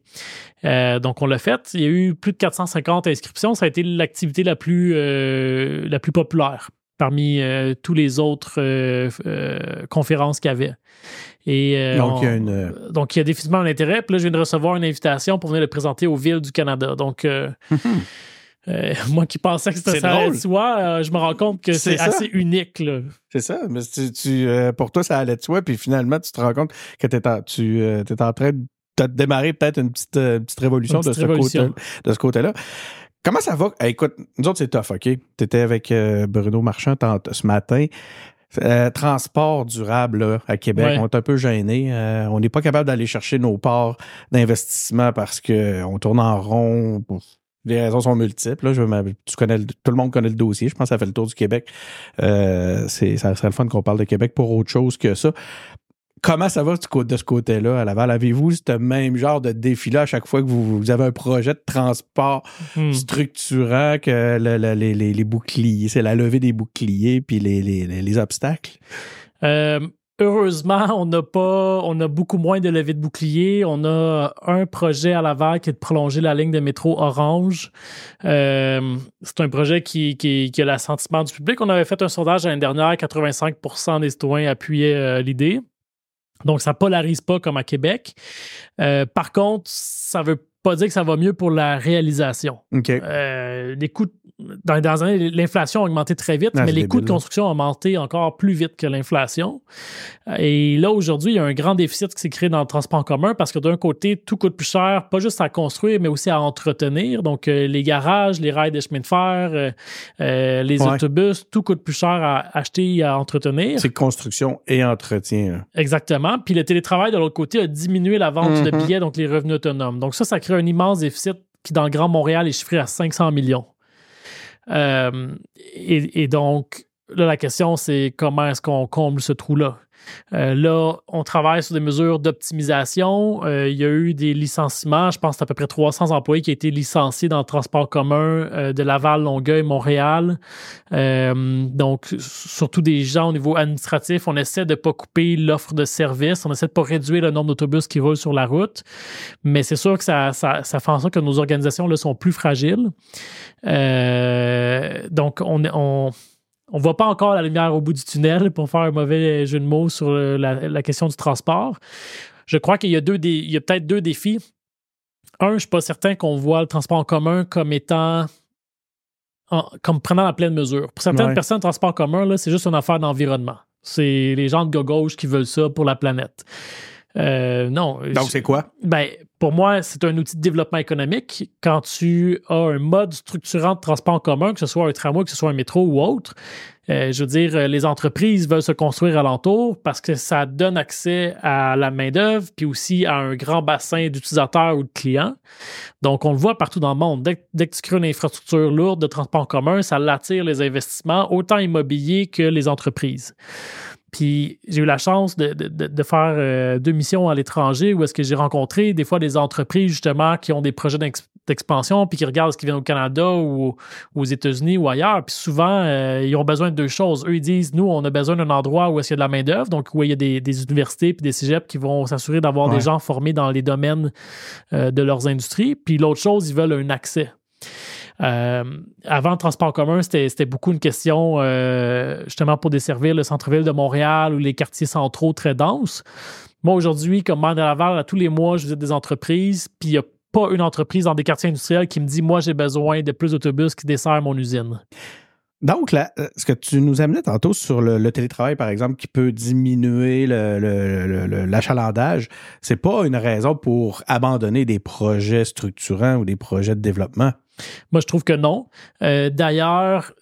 donc, on l'a fait. Il y a eu plus de 450 inscriptions. Ça a été l'activité la plus la plus populaire parmi tous les autres conférences qu'il y avait. Et, euh, donc, il y a une... donc, il y a définitivement un intérêt. Puis là, je viens de recevoir une invitation pour venir le présenter aux villes du Canada. Donc, euh, euh, moi qui pensais que c'était ça allait de soi, je me rends compte que c'est assez unique. C'est ça. Mais tu, pour toi, ça allait de soi. Puis finalement, tu te rends compte que en, tu es en train de démarrer peut-être une petite, petite révolution, de, Ce côté, de ce côté-là. Comment ça va? Eh, écoute, nous autres, c'est tough, OK? Tu étais avec euh, Bruno Marchand ce matin. Euh, transport durable là, à Québec, Ouais. on est un peu gêné. on n'est pas capable d'aller chercher nos parts d'investissement parce qu'on tourne en rond. Les raisons sont multiples. Là. Je, veux- tu connais, tout le monde connaît le dossier. Je pense que ça fait le tour du Québec. Euh, c'est, ça serait le fun qu'on parle de Québec pour autre chose que ça. Comment ça va de ce côté-là à Laval? Avez-vous ce même genre de défi-là à chaque fois que vous, vous avez un projet de transport Hmm. structurant que le- le- les, les- les boucliers, c'est la levée des boucliers puis les, les- les- les obstacles? Euh, heureusement, on n'a pas, on a beaucoup moins de levées de boucliers. On a un projet à Laval qui est de prolonger la ligne de métro Orange. Euh, c'est un projet qui, qui, qui a l'assentiment du public. On avait fait un sondage l'année dernière, 85% des citoyens appuyaient euh, l'idée. Donc, ça polarise pas comme à Québec. Euh, par contre, ça veut pas dire que ça va mieux pour la réalisation. Euh, les coûts, dans les dernières années, l'inflation a augmenté très vite, Ah, mais les coûts de construction ont augmenté encore plus vite que l'inflation. Euh, Et là, aujourd'hui, il y a un grand déficit qui s'est créé dans le transport en commun parce que d'un côté, tout coûte plus cher, pas juste à construire, mais aussi à entretenir. Donc, euh, les garages, les rails des chemins de fer, euh, les Ouais. autobus, tout coûte plus cher à acheter et à entretenir. C'est construction et entretien. là. Exactement. Puis le télétravail, de l'autre côté, a diminué la vente de Mhm. billets, donc les revenus autonomes. Donc ça, ça crée un immense déficit qui, dans le Grand Montréal, est chiffré à 500 millions. Euh, et, et donc, là, la question, c'est comment est-ce qu'on comble ce trou-là? Euh, là, on travaille sur des mesures d'optimisation. Euh, il y a eu des licenciements. Je pense à peu près 300 employés qui ont été licenciés dans le transport commun euh, de Laval, Longueuil, Montréal. Donc, surtout des gens au niveau administratif. On essaie de ne pas couper l'offre de service. On essaie de ne pas réduire le nombre d'autobus qui roulent sur la route. Mais c'est sûr que ça, fait en sorte que nos organisations là, sont plus fragiles. Donc, on, on, on voit pas encore la lumière au bout du tunnel pour faire un mauvais jeu de mots sur la, la question du transport. Je crois qu'il y a, deux dé- il y a peut-être deux défis. Un, je suis pas certain qu'on voit le transport en commun comme étant en- comme prenant la pleine mesure. Pour certaines Ouais. personnes, le transport en commun, là, c'est juste une affaire d'environnement. C'est les gens de gauche qui veulent ça pour la planète. Euh, non. Donc, c'est quoi? ben, pour moi, c'est un outil de développement économique. Quand tu as un mode structurant de transport en commun, que ce soit un tramway, que ce soit un métro ou autre, euh, je veux dire, les entreprises veulent se construire alentour parce que ça donne accès à la main-d'œuvre, puis aussi à un grand bassin d'utilisateurs ou de clients. Donc, on le voit partout dans le monde. Dès, dès que tu crées une infrastructure lourde de transport en commun, ça l'attire les investissements, autant immobiliers que les entreprises. Puis j'ai eu la chance de, de- de- faire euh, deux missions à l'étranger où est-ce que j'ai rencontré des fois des entreprises justement qui ont des projets d'ex- d'expansion puis qui regardent ce qui vient au Canada ou aux États-Unis ou ailleurs. Puis souvent, euh, ils ont besoin de deux choses. Eux, ils disent, nous, on a besoin d'un endroit où est-ce qu'il y a de la main-d'œuvre, donc où il y a des, des universités puis des cégeps qui vont s'assurer d'avoir Ouais. des gens formés dans les domaines euh, de leurs industries. Puis l'autre chose, ils veulent un accès. Euh, avant le transport commun, c'était beaucoup une question euh, justement pour desservir le centre-ville de Montréal ou les quartiers centraux très denses. Moi, aujourd'hui, comme maire de Laval, à tous les mois, je visite des entreprises, puis il n'y a pas une entreprise dans des quartiers industriels qui me dit Moi, j'ai besoin de plus d'autobus qui desservent mon usine. Donc, là, euh, ce que tu nous amenais tantôt sur le, télétravail, par exemple, qui peut diminuer l'achalandage, c'est pas une raison pour abandonner des projets structurants ou des projets de développement? Moi, je trouve que non. Euh, D'ailleurs,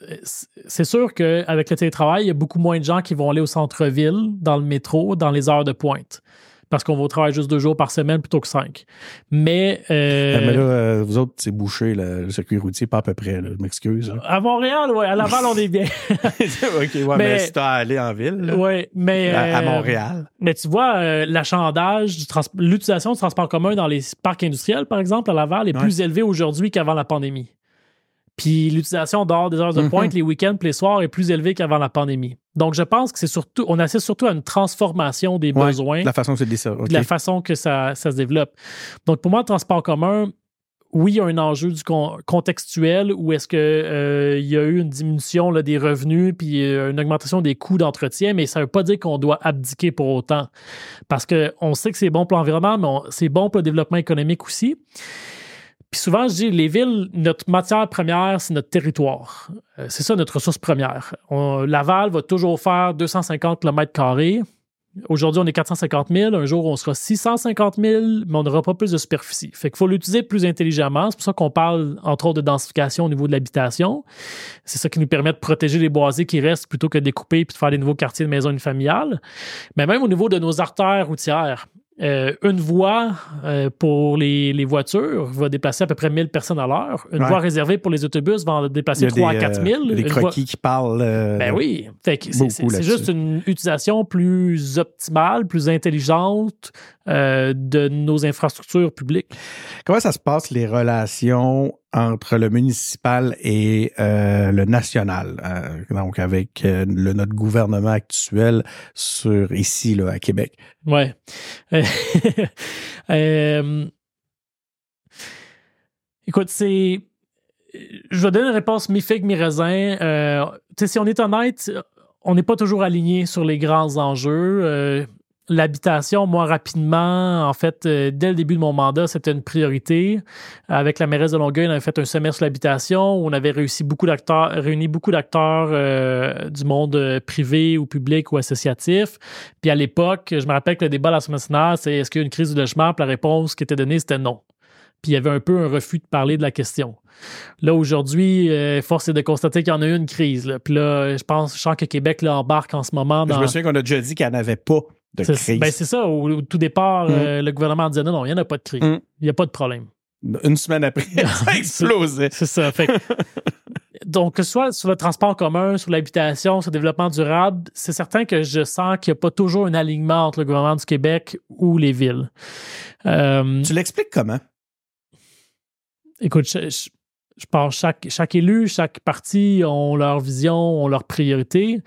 c'est sûr qu'avec le télétravail, il y a beaucoup moins de gens qui vont aller au centre-ville, dans le métro, dans les heures de pointe. Parce qu'on va au travail juste deux jours par semaine plutôt que cinq. Mais, euh, Euh, Mais là, euh, vous autres, c'est bouché, le, le circuit routier, pas à peu près, là, je m'excuse. là. à Montréal, ouais, à Laval, on est bien. OK, ouais, mais, Mais- si t'as allé en ville, ouais, mais, à, à Montréal. Mais tu vois, l'achandage, du trans- l'utilisation du transport commun dans les parcs industriels, par exemple, à Laval, est Ouais. plus élevée aujourd'hui qu'avant la pandémie. Puis l'utilisation dehors des heures de Mhm. pointe, les week-ends, puis les soirs, est plus élevée qu'avant la pandémie. Donc, je pense que c'est surtout, on assiste surtout à une transformation des Ouais, besoins, de la façon que ça. de la façon que ça, ça se développe. Donc, pour moi, le transport commun, oui, il y a un enjeu du con- contextuel où est-ce que euh, y a eu une diminution là, des revenus puis euh, une augmentation des coûts d'entretien, mais ça ne veut pas dire qu'on doit abdiquer pour autant. Parce qu'on sait que c'est bon pour l'environnement, mais c'est bon pour le développement économique aussi. Puis souvent, je dis, les villes, notre matière première, c'est notre territoire. Euh, c'est ça notre ressource première. Laval va toujours faire 250 km Aujourd'hui, on est 450 000. Un jour, on sera 650 000, mais on n'aura pas plus de superficie. Fait qu'il faut l'utiliser plus intelligemment. C'est pour ça qu'on parle, entre autres, de densification au niveau de l'habitation. C'est ça qui nous permet de protéger les boisés qui restent plutôt que de découper puis de faire des nouveaux quartiers de maisons familiales. Mais même au niveau de nos artères routières, euh, une voie euh, pour les, les, voitures va déplacer à peu près 1000 personnes à l'heure. Une voie réservée pour les autobus va en déplacer 3 à 4000. Il y a des euh, croquis qui parlent. ben oui. c'est juste une utilisation plus optimale, plus intelligente de nos infrastructures publiques. Comment ça se passe les relations entre le municipal et euh, le national, euh, donc avec euh, le, notre gouvernement actuel sur ici là, à Québec. Ouais. écoute, c'est je vais donner une réponse mi-figue, mi-raisin. si on est honnête, on n'est pas toujours aligné sur les grands enjeux l'habitation, moi, rapidement, en fait, euh, dès le début de mon mandat, c'était une priorité. Avec la mairesse de Longueuil, on avait fait un semestre sur l'habitation où on avait réussi beaucoup d'acteurs, réuni beaucoup d'acteurs euh, du monde euh, privé ou public ou associatif. Puis à l'époque, je me rappelle que le débat à la semaine c'est est-ce qu'il y a une crise du logement? Puis la réponse qui était donnée, c'était non. Puis il y avait un peu un refus de parler de la question. Là, aujourd'hui, force est de constater qu'il y en a eu une crise. Puis là, je pense, je sens que Québec embarque en ce moment dans... Je me souviens qu'on a déjà dit qu'il n'y en avait pas c'est ben, ça. Au, tout départ, mm. euh, le gouvernement disait non, non, il n'y en a pas de crise. Mm. Il n'y a pas de problème. Une semaine après, ça a explosé. c'est ça. donc, que ce soit sur le transport commun, sur l'habitation, sur le développement durable, c'est certain que je sens qu'il n'y a pas toujours un alignement entre le gouvernement du Québec ou les villes. Euh, tu l'expliques comment? Écoute, je, je pense chaque, chaque élu, chaque parti ont leur vision, ont leurs priorités.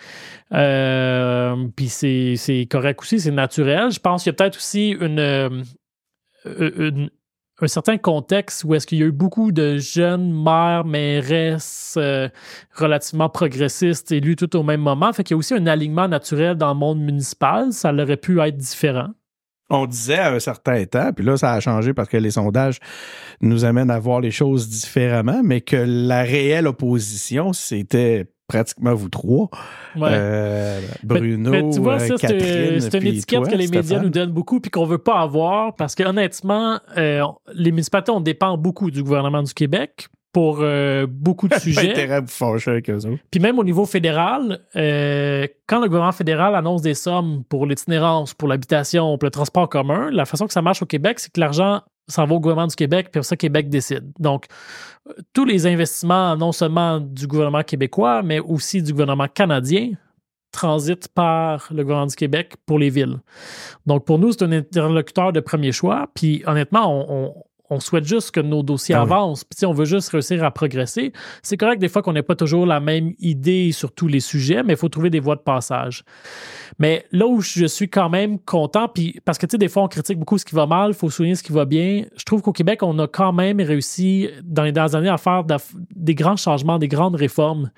Euh, puis c'est correct aussi, c'est naturel. Je pense qu'il y a peut-être aussi une, euh, un certain contexte où est-ce qu'il y a eu beaucoup de jeunes maires, mairesses euh, relativement progressistes élus tout au même moment. Fait qu'il y a aussi un alignement naturel dans le monde municipal. Ça aurait pu être différent on disait à un certain temps, puis là, ça a changé parce que les sondages nous amènent à voir les choses différemment, mais que la réelle opposition, c'était pratiquement vous trois. Euh, Bruno, mais, tu vois, ça, c'est une étiquette que les médias nous donnent beaucoup puis qu'on veut pas avoir parce que honnêtement, euh, les municipalités, on dépend beaucoup du gouvernement du Québec pour euh, beaucoup de sujets. Puis même au niveau fédéral, euh, quand le gouvernement fédéral annonce des sommes pour l'itinérance, pour l'habitation, pour le transport commun, la façon que ça marche au Québec, c'est que l'argent s'en va au gouvernement du Québec, puis ça, Québec décide. Donc, euh, tous les investissements, non seulement du gouvernement québécois, mais aussi du gouvernement canadien, transitent par le gouvernement du Québec pour les villes. Donc, pour nous, c'est un interlocuteur de premier choix. Puis, honnêtement, on on souhaite juste que nos dossiers ah avancent. Puis, on veut juste réussir à progresser. C'est correct des fois qu'on n'ait pas toujours la même idée sur tous les sujets, mais il faut trouver des voies de passage. Mais là où je suis quand même content, puis parce que tu sais, des fois on critique beaucoup ce qui va mal, il faut souligner ce qui va bien. Je trouve qu'au Québec, on a quand même réussi dans les dernières années à faire des grands changements, des grandes réformes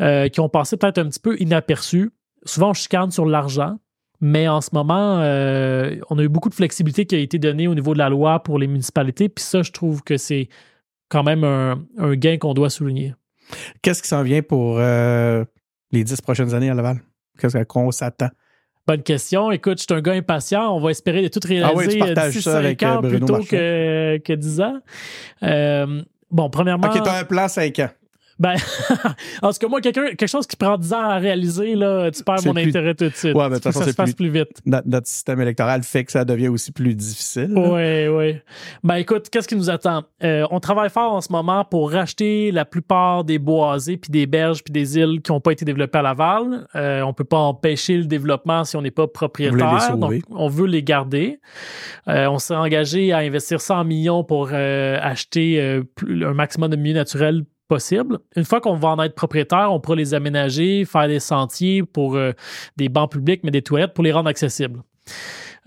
euh, qui ont passé peut-être un petit peu inaperçus. Souvent, on chicane sur l'argent. Mais en ce moment, euh, on a eu beaucoup de flexibilité qui a été donnée au niveau de la loi pour les municipalités. Puis ça, je trouve que c'est quand même un, gain qu'on doit souligner. Qu'est-ce qui s'en vient pour euh, les dix prochaines années à Laval? Qu'est-ce qu'on s'attend? Bonne question. Écoute, je suis un gars impatient. On va espérer de tout réaliser ah oui, d'ici 5 ans plutôt que, que 10 ans. Euh, bon, premièrement... OK, tu as un plan 5 ans. Ben, en tout cas, moi, quelque chose qui prend 10 ans à réaliser, là, tu perds mon intérêt tout de suite. Ouais, mais de toute façon, ça se passe plus, vite. Notre, système électoral fait que ça devient aussi plus difficile. Oui, oui. Ben, écoute, qu'est-ce qui nous attend? Euh, on travaille fort en ce moment pour racheter la plupart des boisés, puis des berges, puis des îles qui n'ont pas été développées à Laval. Euh, on peut pas empêcher le développement si on n'est pas propriétaire. Donc, on veut les garder. Euh, on s'est engagé à investir 100 millions pour acheter un maximum de milieux naturels possible. Une fois qu'on va en être propriétaire, on pourra les aménager, faire des sentiers pour euh, des bancs publics, mais des toilettes pour les rendre accessibles.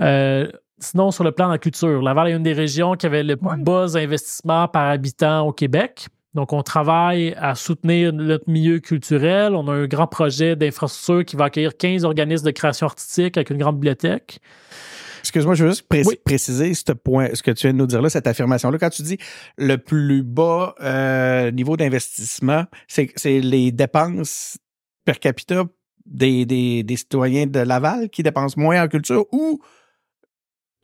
Euh, sinon, sur le plan de la culture, Laval est une des régions qui avait le plus bas investissement par habitant au Québec. Donc, on travaille à soutenir notre milieu culturel. On a un grand projet d'infrastructure qui va accueillir 15 organismes de création artistique avec une grande bibliothèque. Excuse-moi, je veux juste préciser ce point, ce que tu viens de nous dire là, cette affirmation-là. Quand tu dis le plus bas euh, niveau d'investissement, c'est les dépenses per capita des, des, des citoyens de Laval qui dépensent moins en culture ou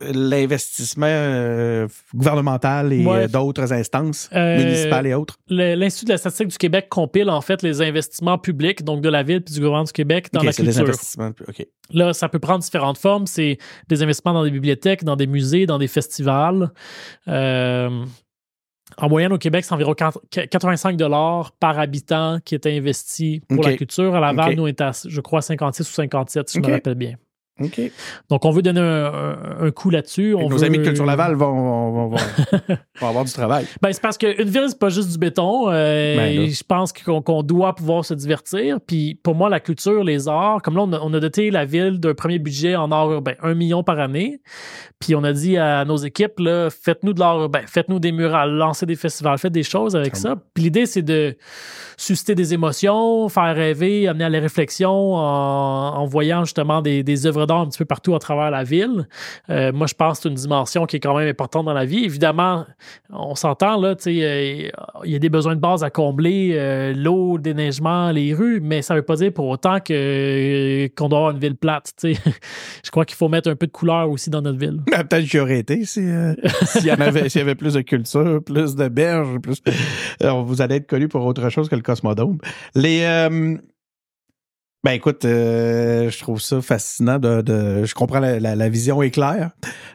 l'investissement euh, gouvernemental et Ouais. euh, d'autres instances Euh, municipales et autres? L'Institut de la statistique du Québec compile en fait les investissements publics, donc de la ville puis du gouvernement du Québec, dans la culture. investissements. OK. Là, ça peut prendre différentes formes. C'est des investissements dans des bibliothèques, dans des musées, dans des festivals. Euh, en moyenne, au Québec, c'est environ 4- 85 par habitant qui est investi pour la culture. À Laval, nous, on est à, je crois, 56 ou 57, si je me rappelle bien. OK. Donc, on veut donner un, un- un coup là-dessus. On Nos veut- amis de Culture Laval vont, vont, vont, vont- vont avoir du travail. Ben, c'est parce qu'une ville, c'est pas juste du béton. Euh, Ben je pense qu'on doit pouvoir se divertir. Puis pour moi, la culture, les arts, comme là, on a, on a doté la ville d'un premier budget en art urbain, un million par année. Puis on a dit à nos équipes, faites-nous de l'art urbain, faites-nous des murales, lancez des festivals, faites des choses avec ça. Puis l'idée, c'est de susciter des émotions, faire rêver, amener à la réflexion en, en voyant justement des, des œuvres un petit peu partout à travers la ville. Euh, moi, je pense que c'est une dimension qui est quand même importante dans la vie. Évidemment, on s'entend, là, euh, il y a des besoins de base à combler, euh, l'eau, le déneigement, les rues, mais ça veut pas dire pour autant que, qu'on doit avoir une ville plate. Je crois qu'il faut mettre un peu de couleur aussi dans notre ville. Ben, Peut-être qu'il aurait été si, euh, s'il y, avait, y avait plus de culture, plus de berges, plus. Alors, vous allez être connu pour autre chose que le Cosmodome. Les. Ben écoute, euh, je trouve ça fascinant. De, de- je comprends la, la- la vision est claire.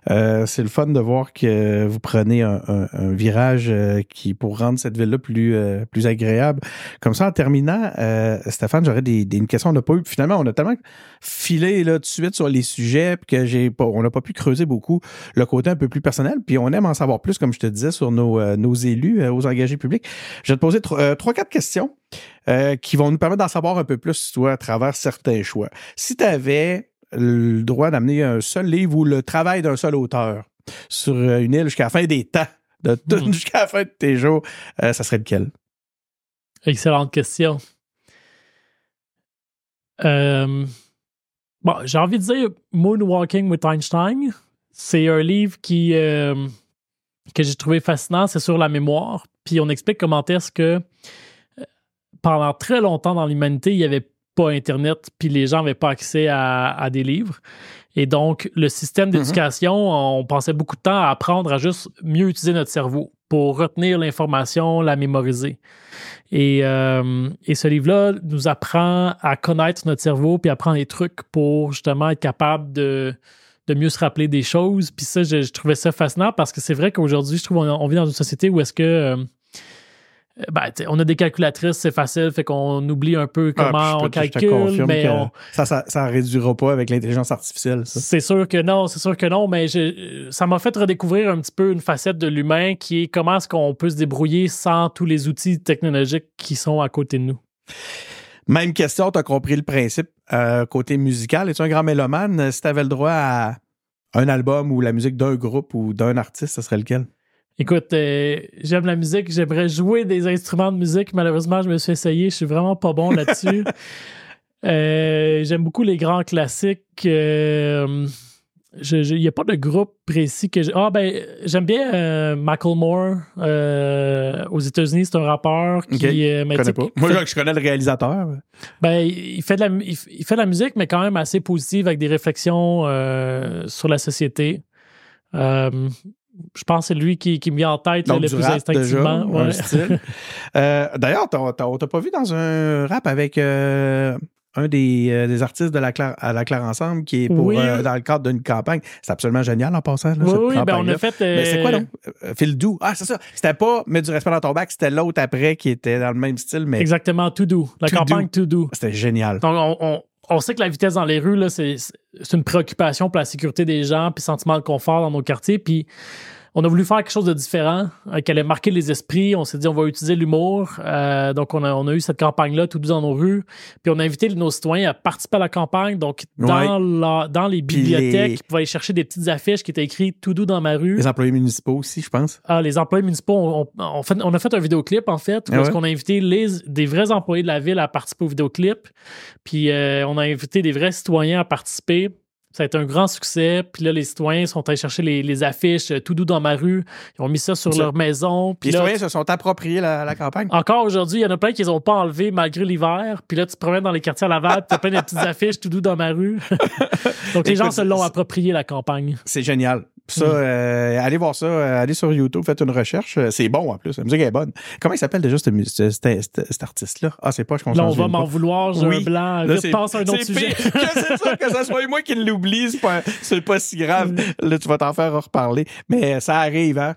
Euh, c'est le fun de voir que vous prenez un, un- un virage euh, qui pour rendre cette ville-là plus euh, plus agréable. Comme ça, en terminant, euh, Stéphane, j'aurais des, des- une question. On n'a pas eu. Finalement, on a tellement filé là tout de suite sur les sujets puis que j'ai pas, on n'a pas pu creuser beaucoup le côté un peu plus personnel. Puis on aime en savoir plus, comme je te disais, sur nos, euh, nos élus, aux engagés publics. Je vais te poser tro- trois, quatre questions euh, qui vont nous permettre d'en savoir un peu plus, toi, à travers certains choix. Si tu avais le droit d'amener un seul livre ou le travail d'un seul auteur sur euh, une île jusqu'à la fin des temps, de Mhm. jusqu'à la fin de tes jours, euh, ça serait lequel? Excellente question. Euh, bon, j'ai envie de dire Moonwalking with Einstein. C'est un livre qui, euh, que j'ai trouvé fascinant. C'est sur la mémoire. Puis on explique comment est-ce que pendant très longtemps dans l'humanité, il n'y avait pas Internet, puis les gens n'avaient pas accès à, à des livres. Et donc, le système d'éducation, on passait beaucoup de temps à apprendre à juste mieux utiliser notre cerveau pour retenir l'information, la mémoriser. Et, euh, et ce livre-là nous apprend à connaître notre cerveau puis apprend des trucs pour justement être capable de, de mieux se rappeler des choses. Puis ça, je, je trouvais ça fascinant parce que c'est vrai qu'aujourd'hui, je trouve qu'on on vit dans une société où est-ce que euh, ben, tu sais, on a des calculatrices, c'est facile, fait qu'on oublie un peu comment Ah, puis on calcule, mais on, ça, ça, ça réduira pas avec l'intelligence artificielle. C'est sûr que non, c'est sûr que non, mais je- ça m'a fait redécouvrir un petit peu une facette de l'humain qui est comment est-ce qu'on peut se débrouiller sans tous les outils technologiques qui sont à côté de nous. Même question, tu as compris le principe. Euh, côté musical, es-tu un grand mélomane? Si tu avais le droit à un album ou la musique d'un groupe ou d'un artiste, ce serait lequel? Écoute, euh, j'aime la musique, j'aimerais jouer des instruments de musique. Malheureusement, je me suis essayé, je suis vraiment pas bon là-dessus. Euh, j'aime beaucoup les grands classiques. euh, il n'y a pas de groupe précis que j'ai. Ah, ben, j'aime bien Macklemore euh, aux États-Unis. C'est un rappeur qui. Ok, mais Je connais pas. Moi, fait- je, connais le réalisateur. ben, il fait, de la, il, il fait de la musique, mais quand même assez positive avec des réflexions sur la société. Euh, je pense que c'est lui qui, qui me vient en tête là, Donc, le plus rap, instinctivement. Ouais. Euh, D'ailleurs, on t'a pas vu dans un rap avec euh, un des, euh, des artistes de la Claire, à la Claire Ensemble qui est pour, Oui. dans le cadre d'une campagne. C'est absolument génial en passant. Là, Oui, cette oui, ben, on a fait. Mais c'est quoi, non? Euh, Phil Doux. Ah, c'est ça. C'était pas Mets du respect dans ton bac, c'était l'autre après qui était dans le même style, mais Exactement, To Do. La To campagne To Do. c'était génial. Donc, on, on- on sait que la vitesse dans les rues, là, c'est, une préoccupation pour la sécurité des gens, puis sentiment de confort dans nos quartiers. Puis on a voulu faire quelque chose de différent, euh, qui allait marquer les esprits. On s'est dit, on va utiliser l'humour. Euh, donc, on a, on a eu cette campagne-là, tout dans nos rues. Puis on a invité nos citoyens à participer à la campagne. Donc, dans, la- dans les bibliothèques, les- ils pouvaient aller chercher des petites affiches qui étaient écrites tout doux dans ma rue. Les employés municipaux aussi, je pense. Ah, les employés municipaux, on, on- on fait- on a fait un vidéoclip, en fait, où Ah ouais? qu'on a invité les, des vrais employés de la ville à participer au vidéoclip. Puis euh, on a invité des vrais citoyens à participer. Ça a été un grand succès. Puis là, les citoyens sont allés chercher les, affiches tout doux dans ma rue. Ils ont mis ça sur leur maison. Puis les citoyens se sont appropriés la, campagne. Encore aujourd'hui, il y en a plein qui les ont pas enlevés malgré l'hiver. Puis là, tu te promènes dans les quartiers à Laval, tu as plein de petites affiches tout doux dans ma rue. Donc les gens se l'ont approprié la campagne. C'est génial. Ça, mm. euh, allez voir ça, euh, allez sur YouTube, faites une recherche. Euh, c'est bon en plus. La musique est bonne. Comment il s'appelle déjà cet, artiste-là? Ah, c'est pas, je Là, on va m'en vouloir, j'ai un blanc. Là, passe un autre sujet. que c'est ça, que ça soit moi qui l'oublie, c'est pas, pas si grave. Mm. Là, tu vas t'en faire reparler. Mais ça arrive, hein?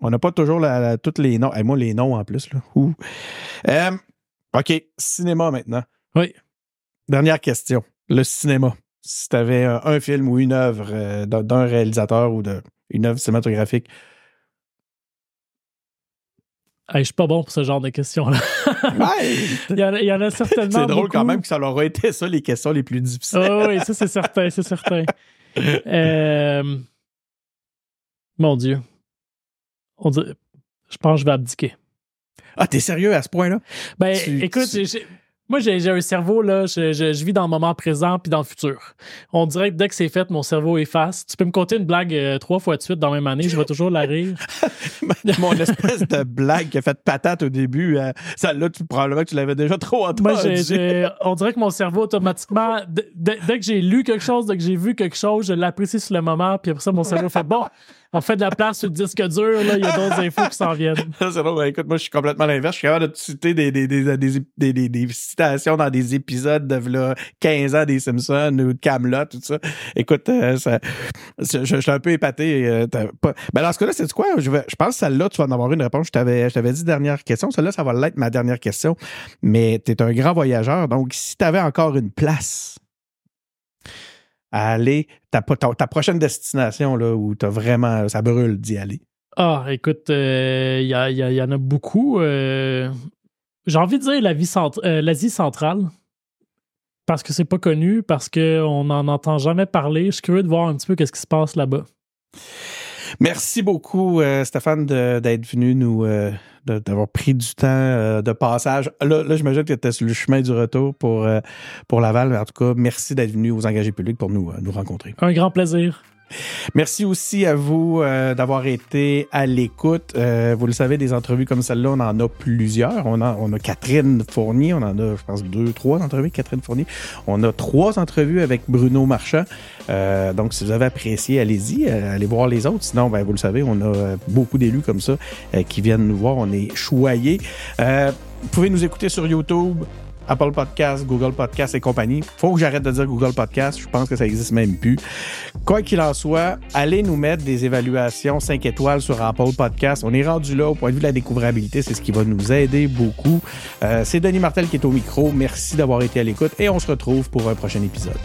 On n'a pas toujours la, tous les noms. Et moi, les noms en plus, là. OK, cinéma maintenant. Oui. Dernière question. Le cinéma si tu avais un, film ou une œuvre euh, d'un réalisateur ou d'une œuvre cinématographique? je suis pas bon pour ce genre de questions-là. il, y en a, certainement. C'est drôle quand même que ça leur aurait été ça, les questions les plus difficiles. oui, ça, c'est certain, c'est certain. Euh, mon Dieu. On je pense que je vais abdiquer. Ah, t'es sérieux à ce point-là? Ben, écoute, moi, j'ai un cerveau, là, je, je, vis dans le moment présent puis dans le futur. On dirait que dès que c'est fait, mon cerveau efface. Tu peux me compter une blague euh, trois fois de suite dans la même année, je vais toujours la rire. mon espèce de blague qui a fait patate au début, euh, ça là tu, probablement que tu l'avais déjà trop entendu. Moi, on dirait que mon cerveau, automatiquement, dès que j'ai lu quelque chose, dès que j'ai vu quelque chose, je l'apprécie sur le moment, puis après ça, mon cerveau fait bon, on fait de la place sur le disque dur, là, il y a d'autres infos qui s'en viennent. c'est drôle, ben, écoute, moi, je suis complètement l'inverse. Je suis capable de citer des, des, des, des, des, citations dans des épisodes de là, 15 ans des Simpsons ou de Camelot, tout ça. Écoute, euh, ça, je, je, suis un peu épaté. Euh, pas... Ben, dans ce cas-là, c'est quoi? Je, je pense que celle-là, tu vas en avoir une réponse. Je t'avais, je t'avais dit dernière question. Celle-là, ça va l'être ma dernière question. Mais tu es un grand voyageur. Donc, si tu avais encore une place à aller, ta, prochaine destination là, où as vraiment, ça brûle d'y aller? Ah, écoute, il euh, y, en a beaucoup. Euh, j'ai envie de dire euh, l'Asie centrale. Parce que c'est pas connu, parce qu'on n'en entend jamais parler. Je suis curieux de voir un petit peu qu'est-ce qui se passe là-bas. Merci beaucoup, Stéphane, d'être venu nous, d'avoir pris du temps euh, de passage. Là, là j'imagine que tu étais sur le chemin du retour pour, euh, pour Laval. Mais en tout cas, merci d'être venu aux engagés publics pour euh, nous rencontrer. Un grand plaisir. Merci aussi à vous euh, d'avoir été à l'écoute. Euh, vous le savez, des entrevues comme celle-là, on en a plusieurs. On a, on a Catherine Fournier, on en a, je pense, deux, trois entrevues Catherine Fournier. On a trois entrevues avec Bruno Marchand. Euh, donc, si vous avez apprécié, allez-y, allez voir les autres. Sinon, ben, vous le savez, on a beaucoup d'élus comme ça qui viennent nous voir. On est choyés. vous pouvez nous écouter sur YouTube, Apple Podcast, Google Podcast et compagnie. Faut que j'arrête de dire Google Podcast. Je pense que ça existe même plus. Quoi qu'il en soit, allez nous mettre des évaluations 5 étoiles sur Apple Podcast. On est rendu là au point de vue de la découvrabilité. C'est ce qui va nous aider beaucoup. Euh, c'est Denis Martel qui est au micro. Merci d'avoir été à l'écoute et on se retrouve pour un prochain épisode.